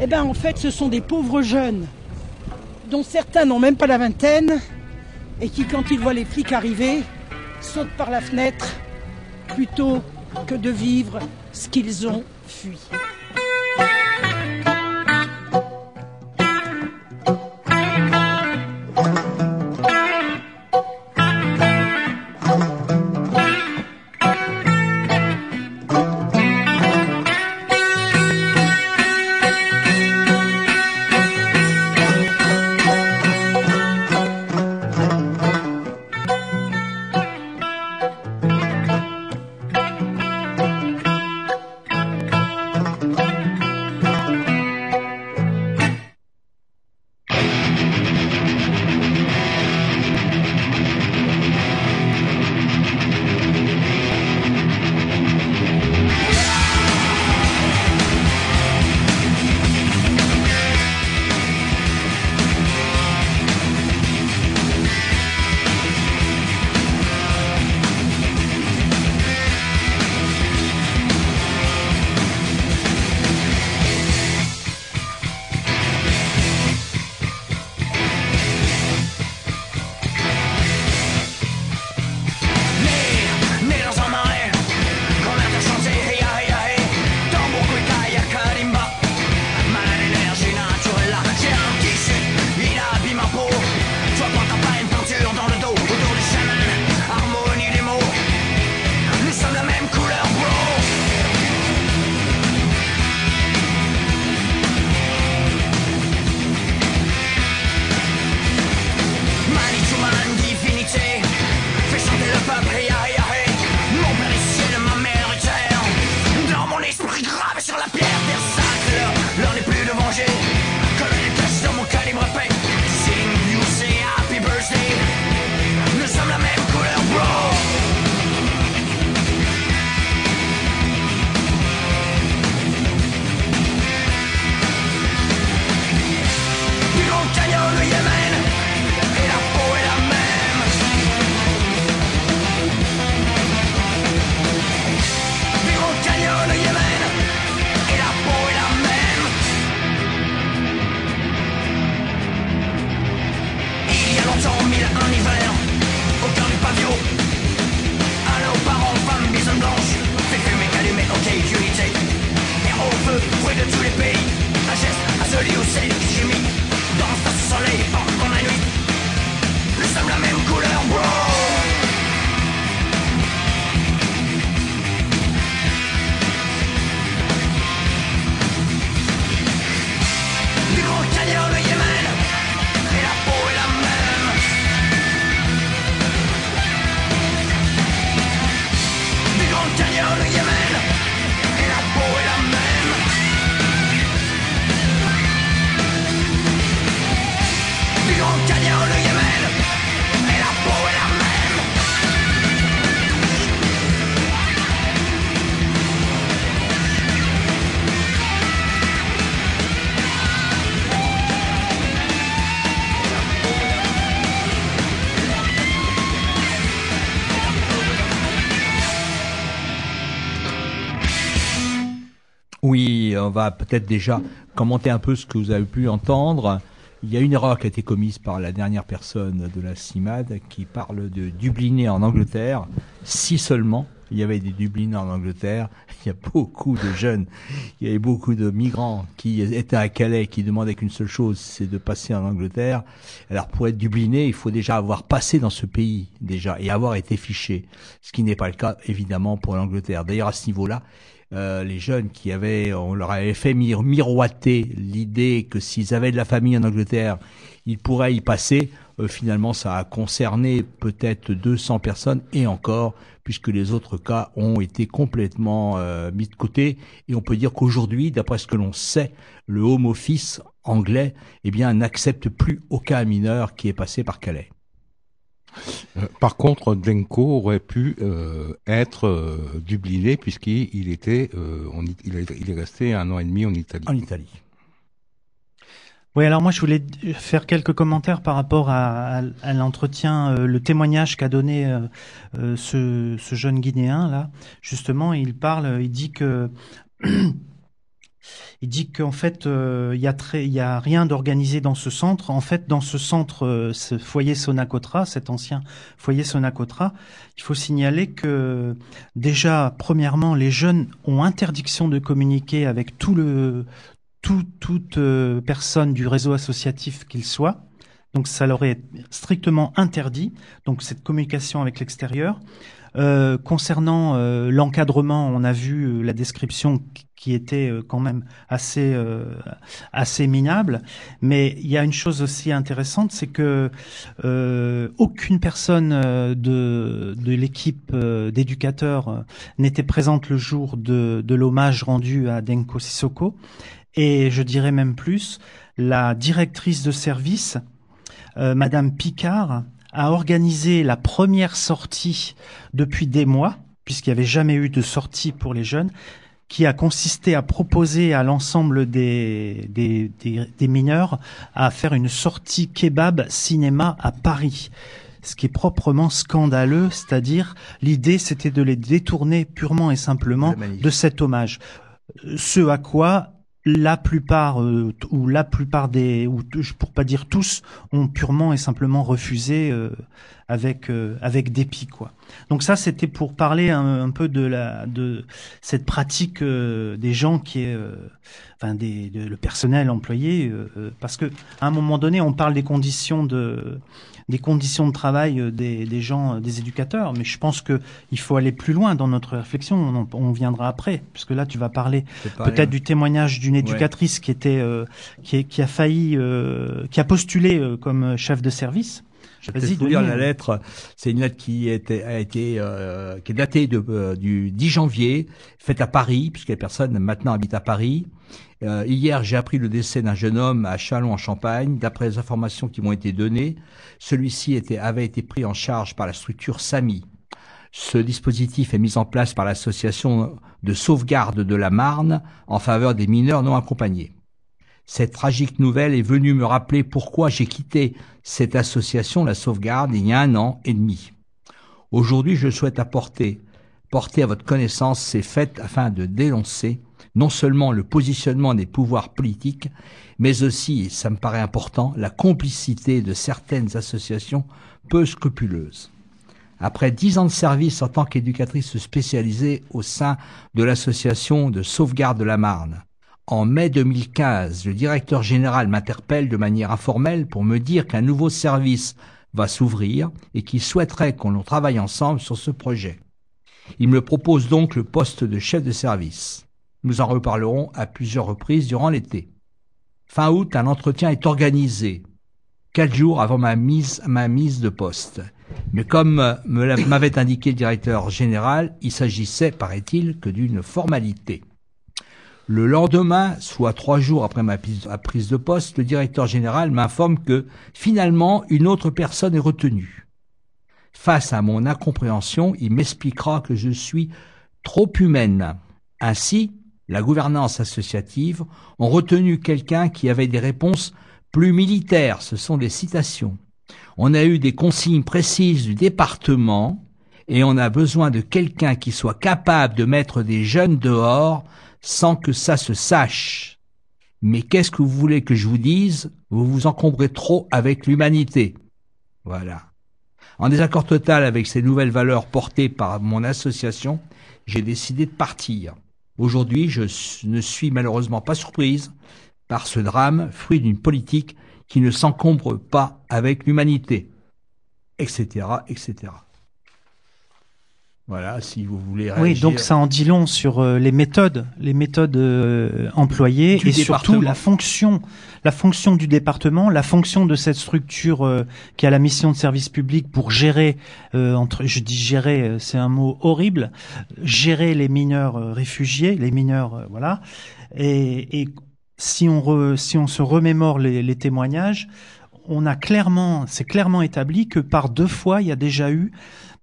eh bien en fait ce sont des pauvres jeunes dont certains n'ont même pas la vingtaine et qui quand ils voient les flics arriver sautent par la fenêtre plutôt que de vivre ce qu'ils ont fui. On va peut-être déjà commenter un peu ce que vous avez pu entendre. Il y a une erreur qui a été commise par la dernière personne de la CIMAD qui parle de Dublinés en Angleterre. Si seulement il y avait des Dublinés en Angleterre, il y a beaucoup de jeunes, il y avait beaucoup de migrants qui étaient à Calais, qui demandaient qu'une seule chose, c'est de passer en Angleterre. Alors pour être Dubliné, il faut déjà avoir passé dans ce pays déjà et avoir été fiché, ce qui n'est pas le cas évidemment pour l'Angleterre. D'ailleurs à ce niveau-là, euh, les jeunes qui avaient, on leur avait fait mir- miroiter l'idée que s'ils avaient de la famille en Angleterre, ils pourraient y passer. Euh, finalement, ça a concerné peut-être 200 personnes et encore, puisque les autres cas ont été complètement euh, mis de côté. Et on peut dire qu'aujourd'hui, d'après ce que l'on sait, le Home Office anglais, eh bien, n'accepte plus aucun mineur qui est passé par Calais. Euh, Par contre, Denko aurait pu euh, être euh, dubliné puisqu'il il était, il, est, resté un an et demi en Italie. En Italie. Oui, alors moi je voulais faire quelques commentaires par rapport à, l'entretien, le témoignage qu'a donné ce, ce jeune Guinéen là. Justement, il parle, il dit que il dit qu'en fait euh, il il y a rien d'organisé dans ce centre. En fait, dans ce centre, euh, ce foyer Sonacotra, cet ancien foyer Sonacotra, il faut signaler que déjà premièrement les jeunes ont interdiction de communiquer avec tout le tout, toute euh, personne du réseau associatif qu'il soit. Donc ça leur est strictement interdit. Donc cette communication avec l'extérieur. Euh, concernant euh, l'encadrement, on a vu euh, la description qui- était quand même assez minable. Mais il y a une chose aussi intéressante, c'est que aucune personne de l'équipe d'éducateurs n'était présente le jour de l'hommage rendu à Denko Sissoko. Et je dirais même plus, la directrice de service, Madame Picard, a organisé la première sortie depuis des mois, puisqu'il n'y avait jamais eu de sortie pour les jeunes, qui a consisté à proposer à l'ensemble des, des, des, des mineurs à faire une sortie kebab cinéma à Paris. Ce qui est proprement scandaleux, c'est-à-dire l'idée c'était de les détourner purement et simplement de cet hommage. Ce à quoi la plupart euh, ou la plupart des ou pour pas dire tous ont purement et simplement refusé euh, avec euh, avec dépit quoi. Donc ça c'était pour parler un, un peu de la de cette pratique euh, des gens qui est euh, enfin des de- le personnel employé euh, euh, parce que à un moment donné on parle des conditions de des conditions de travail euh, des, des gens, des éducateurs, mais je pense que il faut aller plus loin dans notre réflexion. On, on viendra après, puisque là tu vas parler peut-être du témoignage d'une éducatrice qui était euh, qui, qui a failli, euh, qui a postulé euh, comme chef de service. Je vais vous lire la lettre. C'est une lettre qui était, a été, euh, qui est datée de, euh, du 10 janvier, faite à Paris, puisque la personne maintenant habite à Paris. Euh, hier, j'ai appris le décès d'un jeune homme à Châlons en Champagne. D'après les informations qui m'ont été données, celui-ci avait été pris en charge par la structure SAMI. Ce dispositif est mis en place par l'association de sauvegarde de la Marne en faveur des mineurs non accompagnés. Cette tragique nouvelle est venue me rappeler pourquoi j'ai quitté cette association, la sauvegarde, il y a un an et demi. Aujourd'hui, je souhaite apporter, porter à votre connaissance ces faits afin de dénoncer non seulement le positionnement des pouvoirs politiques, mais aussi, ça me paraît important, la complicité de certaines associations peu scrupuleuses. Après dix ans de service en tant qu'éducatrice spécialisée au sein de l'association de sauvegarde de la Marne, en mai 2015, le directeur général m'interpelle de manière informelle pour me dire qu'un nouveau service va s'ouvrir et qu'il souhaiterait qu'on travaille ensemble sur ce projet. Il me propose donc le poste de chef de service. Nous en reparlerons à plusieurs reprises durant l'été. Fin août, un entretien est organisé, quatre jours avant ma mise, ma mise de poste. Mais comme euh, m'avait indiqué le directeur général, il s'agissait, paraît-il, que d'une formalité. Le lendemain, soit trois jours après ma prise- de poste, le directeur général m'informe que finalement une autre personne est retenue. Face à mon incompréhension, il m'expliquera que je suis trop humaine. Ainsi, la gouvernance associative ont retenu quelqu'un qui avait des réponses plus militaires, ce sont des citations. On a eu des consignes précises du département et on a besoin de quelqu'un qui soit capable de mettre des jeunes dehors sans que ça se sache. Mais qu'est-ce que vous voulez que je vous dise? Vous vous encombrez trop avec l'humanité. Voilà. En désaccord total avec ces nouvelles valeurs portées par mon association, j'ai décidé de partir. Aujourd'hui, je ne suis malheureusement pas surprise par ce drame, fruit d'une politique qui ne s'encombre pas avec l'humanité, etc., etc. Voilà, si vous voulez Oui, réagir. donc ça en dit long sur euh, les méthodes, les méthodes euh, employées Du et surtout la fonction, la fonction du département, la fonction de cette structure euh, qui a la mission de service public pour gérer, entre, je dis gérer, c'est un mot horrible, gérer les mineurs réfugiés, les mineurs, voilà. Et, et si on re- si on se remémore les, les témoignages, on a clairement, c'est clairement établi que par deux fois, il y a déjà eu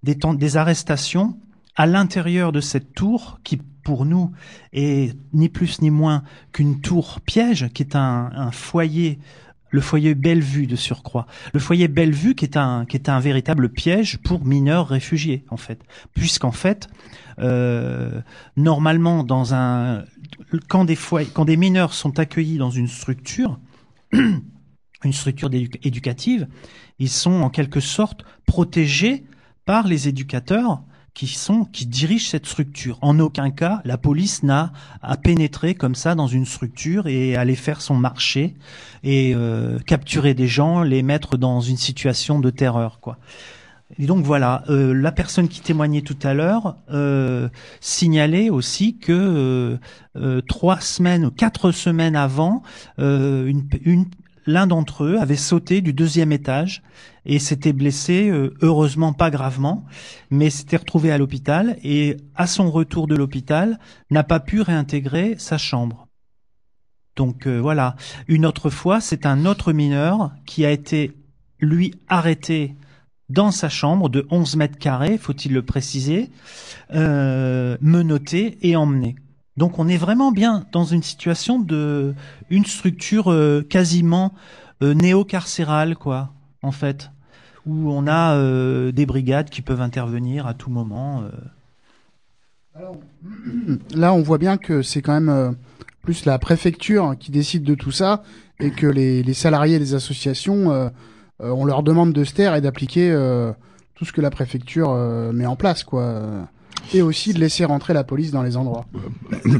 des, arrestations à l'intérieur de cette tour qui, pour nous, est ni plus ni moins qu'une tour piège, qui est un, foyer, le foyer Bellevue de surcroît. Le foyer Bellevue qui est un, qui est un véritable piège pour mineurs réfugiés, en fait. Puisqu'en fait, euh, normalement, dans un, quand des quand des mineurs sont accueillis dans une structure, une structure éducative, ils sont en quelque sorte protégés par les éducateurs qui sont qui dirigent cette structure. En aucun cas, la police n'a à pénétrer comme ça dans une structure et aller faire son marché et euh, capturer des gens, les mettre dans une situation de terreur, quoi. Et donc voilà, euh, la personne qui témoignait tout à l'heure euh, signalait aussi que euh, euh, trois semaines, quatre semaines avant, euh, une, une, l'un d'entre eux avait sauté du deuxième étage et s'était blessé, euh, heureusement pas gravement, mais s'était retrouvé à l'hôpital et à son retour de l'hôpital n'a pas pu réintégrer sa chambre. Donc euh, voilà, une autre fois, c'est un autre mineur qui a été lui arrêté dans sa chambre de 11 mètres carrés, faut-il le préciser, euh, menotté et emmené. Donc on est vraiment bien dans une situation de une structure euh, quasiment euh, néo-carcérale, quoi, en fait, où on a euh, des brigades qui peuvent intervenir à tout moment. Là, on voit bien que c'est quand même plus la préfecture qui décide de tout ça et que les, les salariés des associations, euh, euh, on leur demande de se taire et d'appliquer tout ce que la préfecture met en place, quoi. Et aussi de laisser rentrer la police dans les endroits.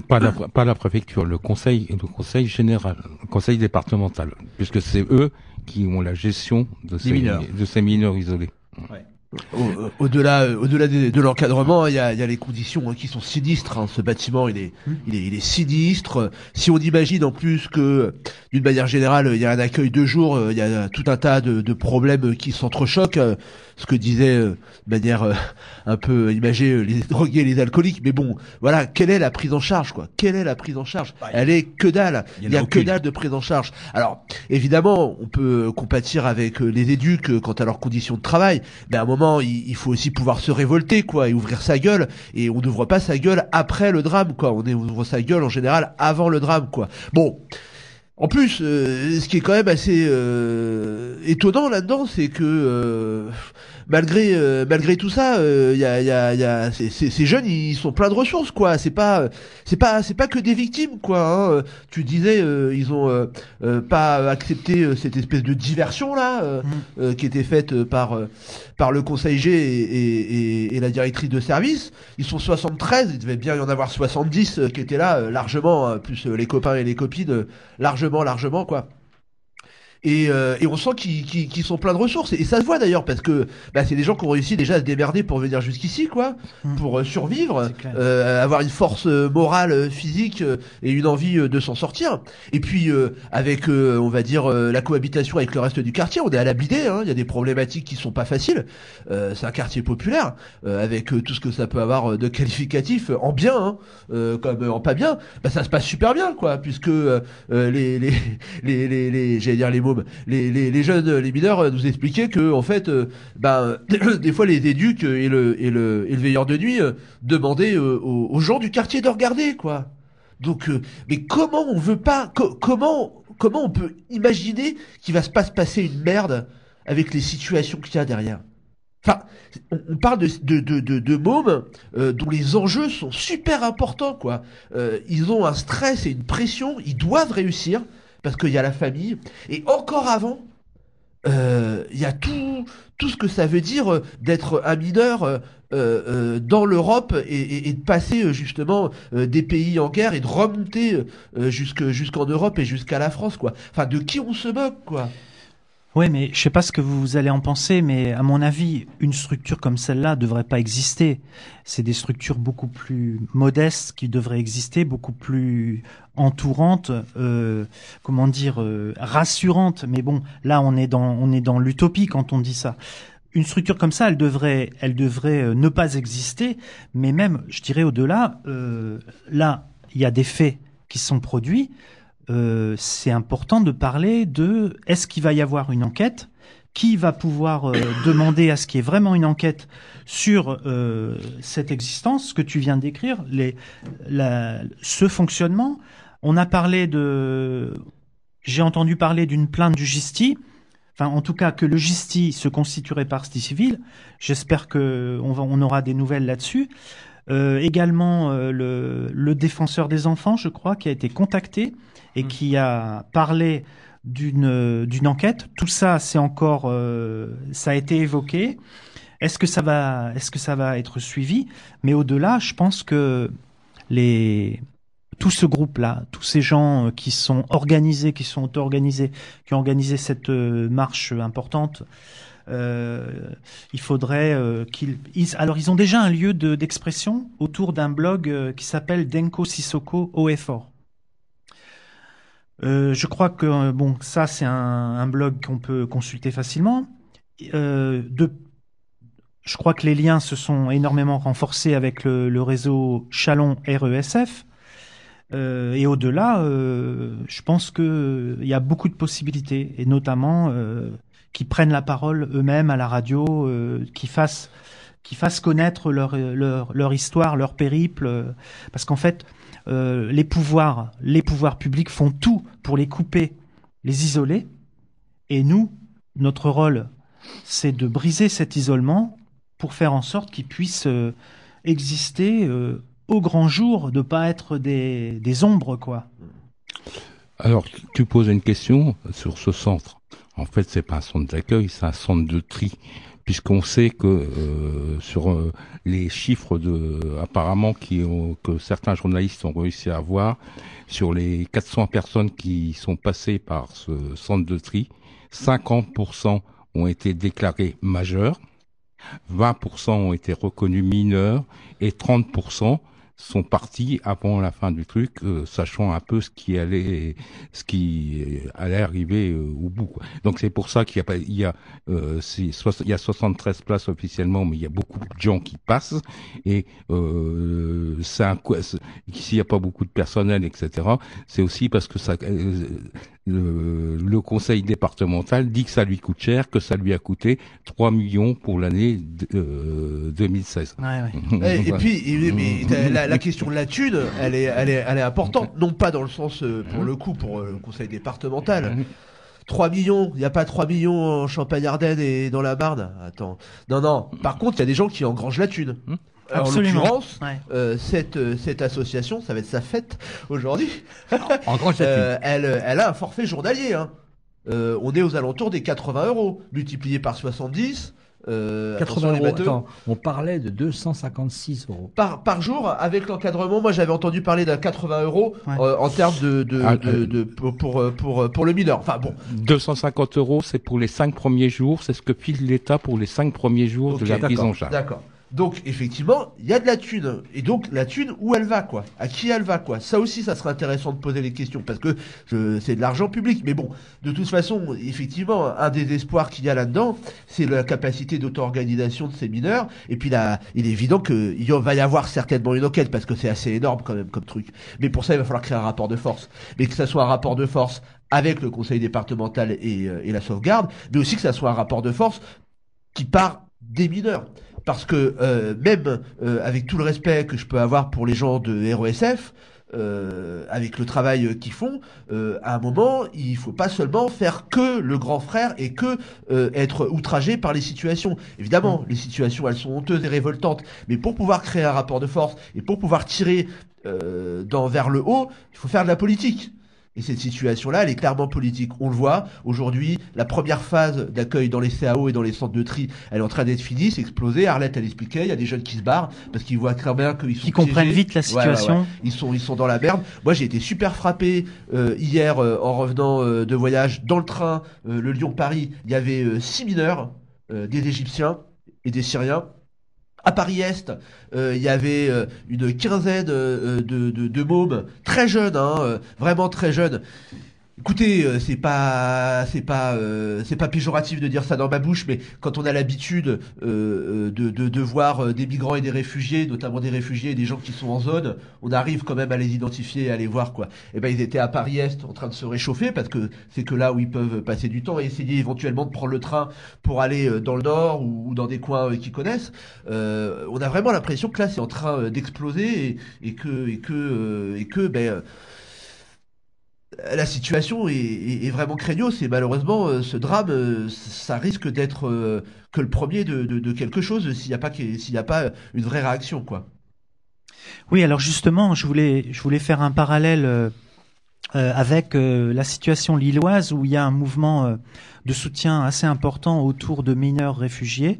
pas la, pas la préfecture, le conseil, le conseil général, le conseil départemental, puisque c'est eux qui ont la gestion de ces, mineurs. de ces mineurs isolés. Au- Au-delà, euh, au-delà de, l'encadrement, il y a, il y a les conditions hein, qui sont sinistres. hein. Ce bâtiment, il est, il est, il est sinistre. Si on imagine en plus que, d'une manière générale, il y a un accueil de jour, euh, il y a tout un tas de, de problèmes qui s'entrechoquent. Euh, Ce que disaient euh, de manière euh, un peu imagée euh, les drogués, et les alcooliques. Mais bon, voilà, quelle est la prise en charge, quoi? Quelle est la prise en charge? Elle est que dalle. Il y en Il y a a que dalle de prise en charge. Alors, évidemment, on peut compatir avec euh, les éduques euh, quant à leurs conditions de travail, mais à un moment, il, il faut aussi pouvoir se révolter, quoi, et ouvrir sa gueule. Et on n'ouvre pas sa gueule après le drame, quoi. On ouvre sa gueule en général avant le drame, quoi. Bon. En plus, euh, ce qui est quand même assez euh, étonnant là-dedans, c'est que euh, malgré euh, malgré tout ça, il y a, y a, y a ces, ces- ces jeunes, ils sont pleins de ressources, quoi. C'est pas c'est pas c'est pas que des victimes, quoi. hein. Tu disais, euh, ils ont euh, euh, pas accepté euh, cette espèce de diversion là, euh, euh, qui était faite euh, par euh, par le conseil G et, et, et- et la directrice de service. Ils sont 73, il devait bien y en avoir 70 euh, qui étaient là, euh, largement, euh, plus euh, les copains et les copines, euh, largement, largement, quoi. Et, euh, et on sent qu'ils qu'ils- qu'ils sont pleins de ressources. Et ça se voit d'ailleurs parce que bah, c'est des gens qui ont réussi déjà à se démerder pour venir jusqu'ici, quoi, pour euh, survivre, euh, avoir une force euh, morale, euh, physique et une envie de s'en sortir. Et puis euh, avec, euh, on va dire, la cohabitation avec le reste du quartier, on est à la bidée. hein. Il y a des problématiques qui sont pas faciles. Euh, c'est un quartier populaire euh, avec tout ce que ça peut avoir de qualificatif en bien, hein, euh, comme en pas bien. Bah, ça se passe super bien, quoi, puisque euh, les les les les, les j'allais dire les les, jeunes, les mineurs euh, nous expliquaient que en fait, euh, bah, des fois les éduques euh, et le et le et le veilleur de nuit demandaient aux, gens du quartier de regarder, quoi. Donc, mais comment on veut pas, co- comment comment on peut imaginer qu'il va pas se passer une merde avec les situations qu'il y a derrière? Enfin, on, parle de, de, de, de, mômes dont les enjeux sont super importants, quoi. Ils ont un stress et une pression, ils doivent réussir parce qu'il y a la famille. Et encore avant, euh, il y a tout, tout ce que ça veut dire euh, d'être un mineur euh, dans l'Europe et, de passer justement des pays en guerre et de remonter jusque- jusqu'en Europe et jusqu'à la France, quoi. Enfin, de qui on se moque, quoi. Ouais, mais je sais pas ce que vous allez en penser, mais à mon avis, une structure comme celle-là devrait pas exister. C'est des structures beaucoup plus modestes qui devraient exister, beaucoup plus entourantes, euh, comment dire, euh, rassurantes. Mais bon, là, on est dans, on est dans l'utopie quand on dit ça. Une structure comme ça, elle devrait, elle devrait euh, ne pas exister. Mais même, je dirais au-delà, là, il y a des faits qui sont produits euh, c'est important de parler de est-ce qu'il va y avoir une enquête? Qui va pouvoir euh, demander à ce qu'il y ait vraiment une enquête sur euh, cette existence, ce que tu viens de décrire, ce fonctionnement. On a parlé de, j'ai entendu parler d'une plainte du Gisti, enfin en tout cas que le Gisti se constituerait partie civile. J'espère que on, va, aura des nouvelles là-dessus. Également le, le défenseur des enfants, je crois, qui a été contacté et qui a parlé d'une d'une enquête. Tout ça, c'est encore, euh, ça a été évoqué. Est-ce que ça va, est-ce que ça va être suivi? Mais au-delà, je pense que les tout ce groupe-là, tous ces gens euh, qui sont organisés, qui sont auto-organisés, qui ont organisé cette euh, marche importante, euh, il faudrait euh, qu'ils. ils- alors, ils ont déjà un lieu de- d'expression autour d'un blog euh, qui s'appelle Denko Sissoko Fort. Euh, je crois que euh, bon, ça c'est un, blog qu'on peut consulter facilement. Euh, je crois que les liens se sont énormément renforcés avec le, réseau Chalon RESF. Et au-delà, je pense que il y a beaucoup de possibilités, et notamment qui prennent la parole eux-mêmes à la radio, qui fassent connaître leur leur, histoire, leur périple, parce qu'en fait, euh, les pouvoirs, les pouvoirs publics font tout pour les couper, les isoler, et nous, notre rôle, c'est de briser cet isolement pour faire en sorte qu'ils puissent euh, exister euh, au grand jour, de pas être des, des ombres, quoi. Alors, tu- poses une question sur ce centre. En fait, c'est pas un centre d'accueil, c'est un centre de tri, puisqu'on sait que euh, sur euh, les chiffres de apparemment que certains journalistes ont réussi à avoir sur les 400 personnes qui sont passées par ce centre de tri, 50% ont été déclarés majeurs, 20% ont été reconnus mineurs et 30% sont partis avant la fin du truc, euh, sachant un peu ce qui allait, ce qui allait arriver euh, au bout. quoi. Donc c'est pour ça qu'il y a pas, il y a, euh, il y a 73 places officiellement, mais il y a beaucoup de gens qui passent et euh, s'il n'y a pas beaucoup de personnel, etc. C'est aussi parce que ça, euh, le, le conseil départemental dit que ça lui coûte cher, que ça lui a coûté 3 millions pour l'année de- euh, 2016. Et, et puis, et- la, la question de la thune, elle est, elle est, elle est importante. Non pas dans le sens, euh, pour le coup, pour euh, le conseil départemental. 3 millions, il n'y a pas 3 millions en Champagne-Ardenne et dans la Marne. Attends. Non, non. Par contre, il y a des gens qui engrangent la thune. En Absolument. l'occurrence, Ouais. euh, cette, euh, cette association, ça va être sa fête aujourd'hui. Engrange la thune. Euh, elle, elle a un forfait journalier. Hein. Euh, on est aux alentours des 80 euros, multiplié par 70. Euh, 80 attention, les euros. Attends, on parlait de 256 euros. Par, par jour, avec l'encadrement, moi j'avais entendu parler d'un 80 euros euh, en termes de, de, Ah, de- euh, de- pour, pour, euh, pour, pour le mineur. Enfin bon, 250 euros, c'est pour les cinq premiers jours, c'est ce que file l'État pour les cinq premiers jours de la prise en charge. D'accord. Donc effectivement, il y a de la thune. Et donc la thune, où elle va quoi? À qui elle va quoi? Ça aussi, ça serait intéressant de poser les questions parce que c'est de l'argent public. Mais bon, de toute façon, effectivement, un des espoirs qu'il y a là-dedans, c'est la capacité d'auto-organisation de ces mineurs. Et puis là, il est évident qu'il va y avoir certainement une enquête parce que c'est assez énorme quand même comme truc. Mais pour ça, il va falloir créer un rapport de force. Mais que ça soit un rapport de force avec le conseil départemental et, euh, et la sauvegarde, mais aussi que ça soit un rapport de force qui part des mineurs. Parce que euh, même euh, avec tout le respect que je peux avoir pour les gens de RESF, euh, avec le travail qu'ils font, à un moment, il faut pas seulement faire que le grand frère et que être outragé par les situations. Évidemment, les situations, elles sont honteuses et révoltantes, mais pour pouvoir créer un rapport de force et pour pouvoir tirer dans, vers le haut, il faut faire de la politique. Et cette situation-là, elle est clairement politique. On le voit, aujourd'hui, la première phase d'accueil dans les CAO et dans les centres de tri, elle est en train d'être finie, c'est explosé. Arlette, elle expliquait, il y a des jeunes qui se barrent parce qu'ils voient très bien qu'ils sont Qui comprennent vite la Ouais, ouais, ouais. situation. Ils sont, ils sont dans la merde. Moi, j'ai été super frappé euh, hier euh, en revenant euh, de voyage dans le train, euh, le Lyon-Paris. Il y avait euh, six mineurs, euh, des Égyptiens et des Syriens. À Paris-Est, euh, il y avait euh, une quinzaine euh, de, mômes très jeunes, hein, vraiment très jeunes. Écoutez, euh, c'est pas, c'est pas, euh, c'est pas péjoratif de dire ça dans ma bouche, mais quand on a l'habitude euh, euh, de, de, de voir euh, des migrants et des réfugiés, notamment des réfugiés et des gens qui sont en zone, on arrive quand même à les identifier et à les voir quoi. Et ben ils étaient à Paris Est en train de se réchauffer parce que c'est que là où ils peuvent passer du temps et essayer éventuellement de prendre le train pour aller dans le nord ou, dans des coins qu'ils connaissent. On a vraiment l'impression que là c'est en train d'exploser et, et que et que et que ben la situation est, vraiment craignos et malheureusement euh, ce drame euh, ça risque d'être euh, que le premier de, quelque chose s'il n'y a pas a pas une vraie réaction quoi. Oui, alors justement, je voulais, faire un parallèle avec la situation lilloise où il y a un mouvement de soutien assez important autour de mineurs réfugiés.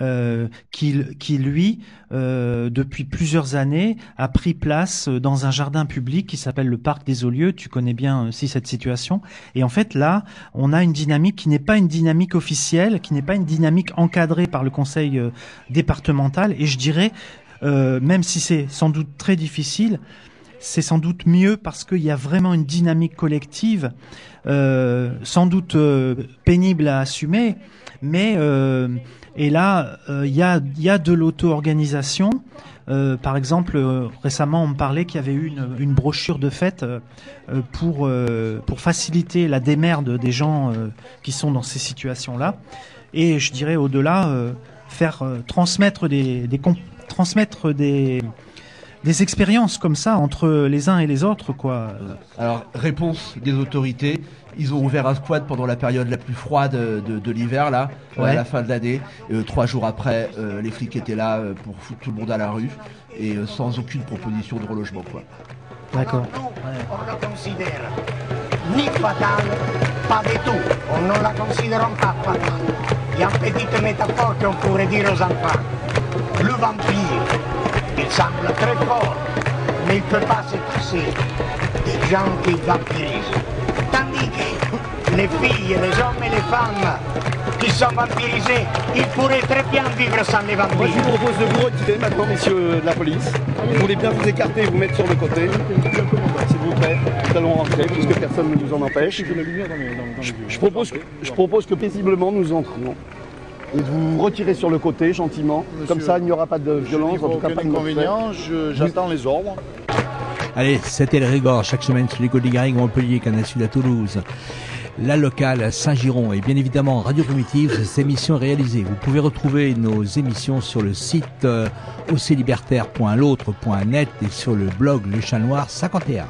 Euh, qui, qui lui, euh, depuis plusieurs années, a pris place dans un jardin public qui s'appelle le Parc des Olieux. Tu connais bien aussi cette situation. Et en fait, là, on a une dynamique qui n'est pas une dynamique officielle, qui n'est pas une dynamique encadrée par le conseil euh, départemental. Et je dirais, euh, même si c'est sans doute très difficile, c'est sans doute mieux parce qu'il y a vraiment une dynamique collective, euh, sans doute euh, pénible à assumer, mais euh, et là euh, il y a de l'auto-organisation. Euh, par exemple, euh, récemment, on me parlait qu'il y avait eu une, brochure de fête pour faciliter la démerde des gens qui sont dans ces situations-là. Et je dirais au-delà, faire transmettre des, transmettre des expériences comme ça entre les uns et les autres, quoi. Alors, réponse des autorités. Ils ont ouvert un squat pendant la période la plus froide de, de l'hiver, là, Ouais. à la fin de l'année. Euh, trois jours après, euh, les flics étaient là euh, pour foutre tout le monde à la rue et euh, sans aucune proposition de relogement, quoi. D'accord. on la considère ni fatale, pas du tout. On ne la considère pas fatale. Il y a une petite métaphore qu'on pourrait dire aux enfants. Le vampire, il semble très fort, mais il ne peut pas se passer des gens qui vampirisent. Les filles, les hommes et les femmes qui sont vampirisés, ils pourraient très bien vivre sans les Moi, je vampires. vous propose de vous retirer maintenant, messieurs de la police. Vous voulez bien vous écarter et vous mettre sur le côté, s'il vous plaît. Nous allons rentrer puisque personne ne nous en empêche. Je, je propose, que- je propose que paisiblement nous entrions. Et de vous retirer sur le côté gentiment. Comme ça, il n'y aura pas de violence, en tout cas pas de inconvénient, je- j'attends les ordres. Allez, c'était le Régor, chaque semaine sur les côtes des Garrigues, Montpellier, Canal Sud à Toulouse. La locale Saint-Giron et bien évidemment Radio Primitive, cette émission est réalisée. Vous pouvez retrouver nos émissions sur le site euh, oclibertaire.l'autre.net et sur le blog Le Chat Noir 51.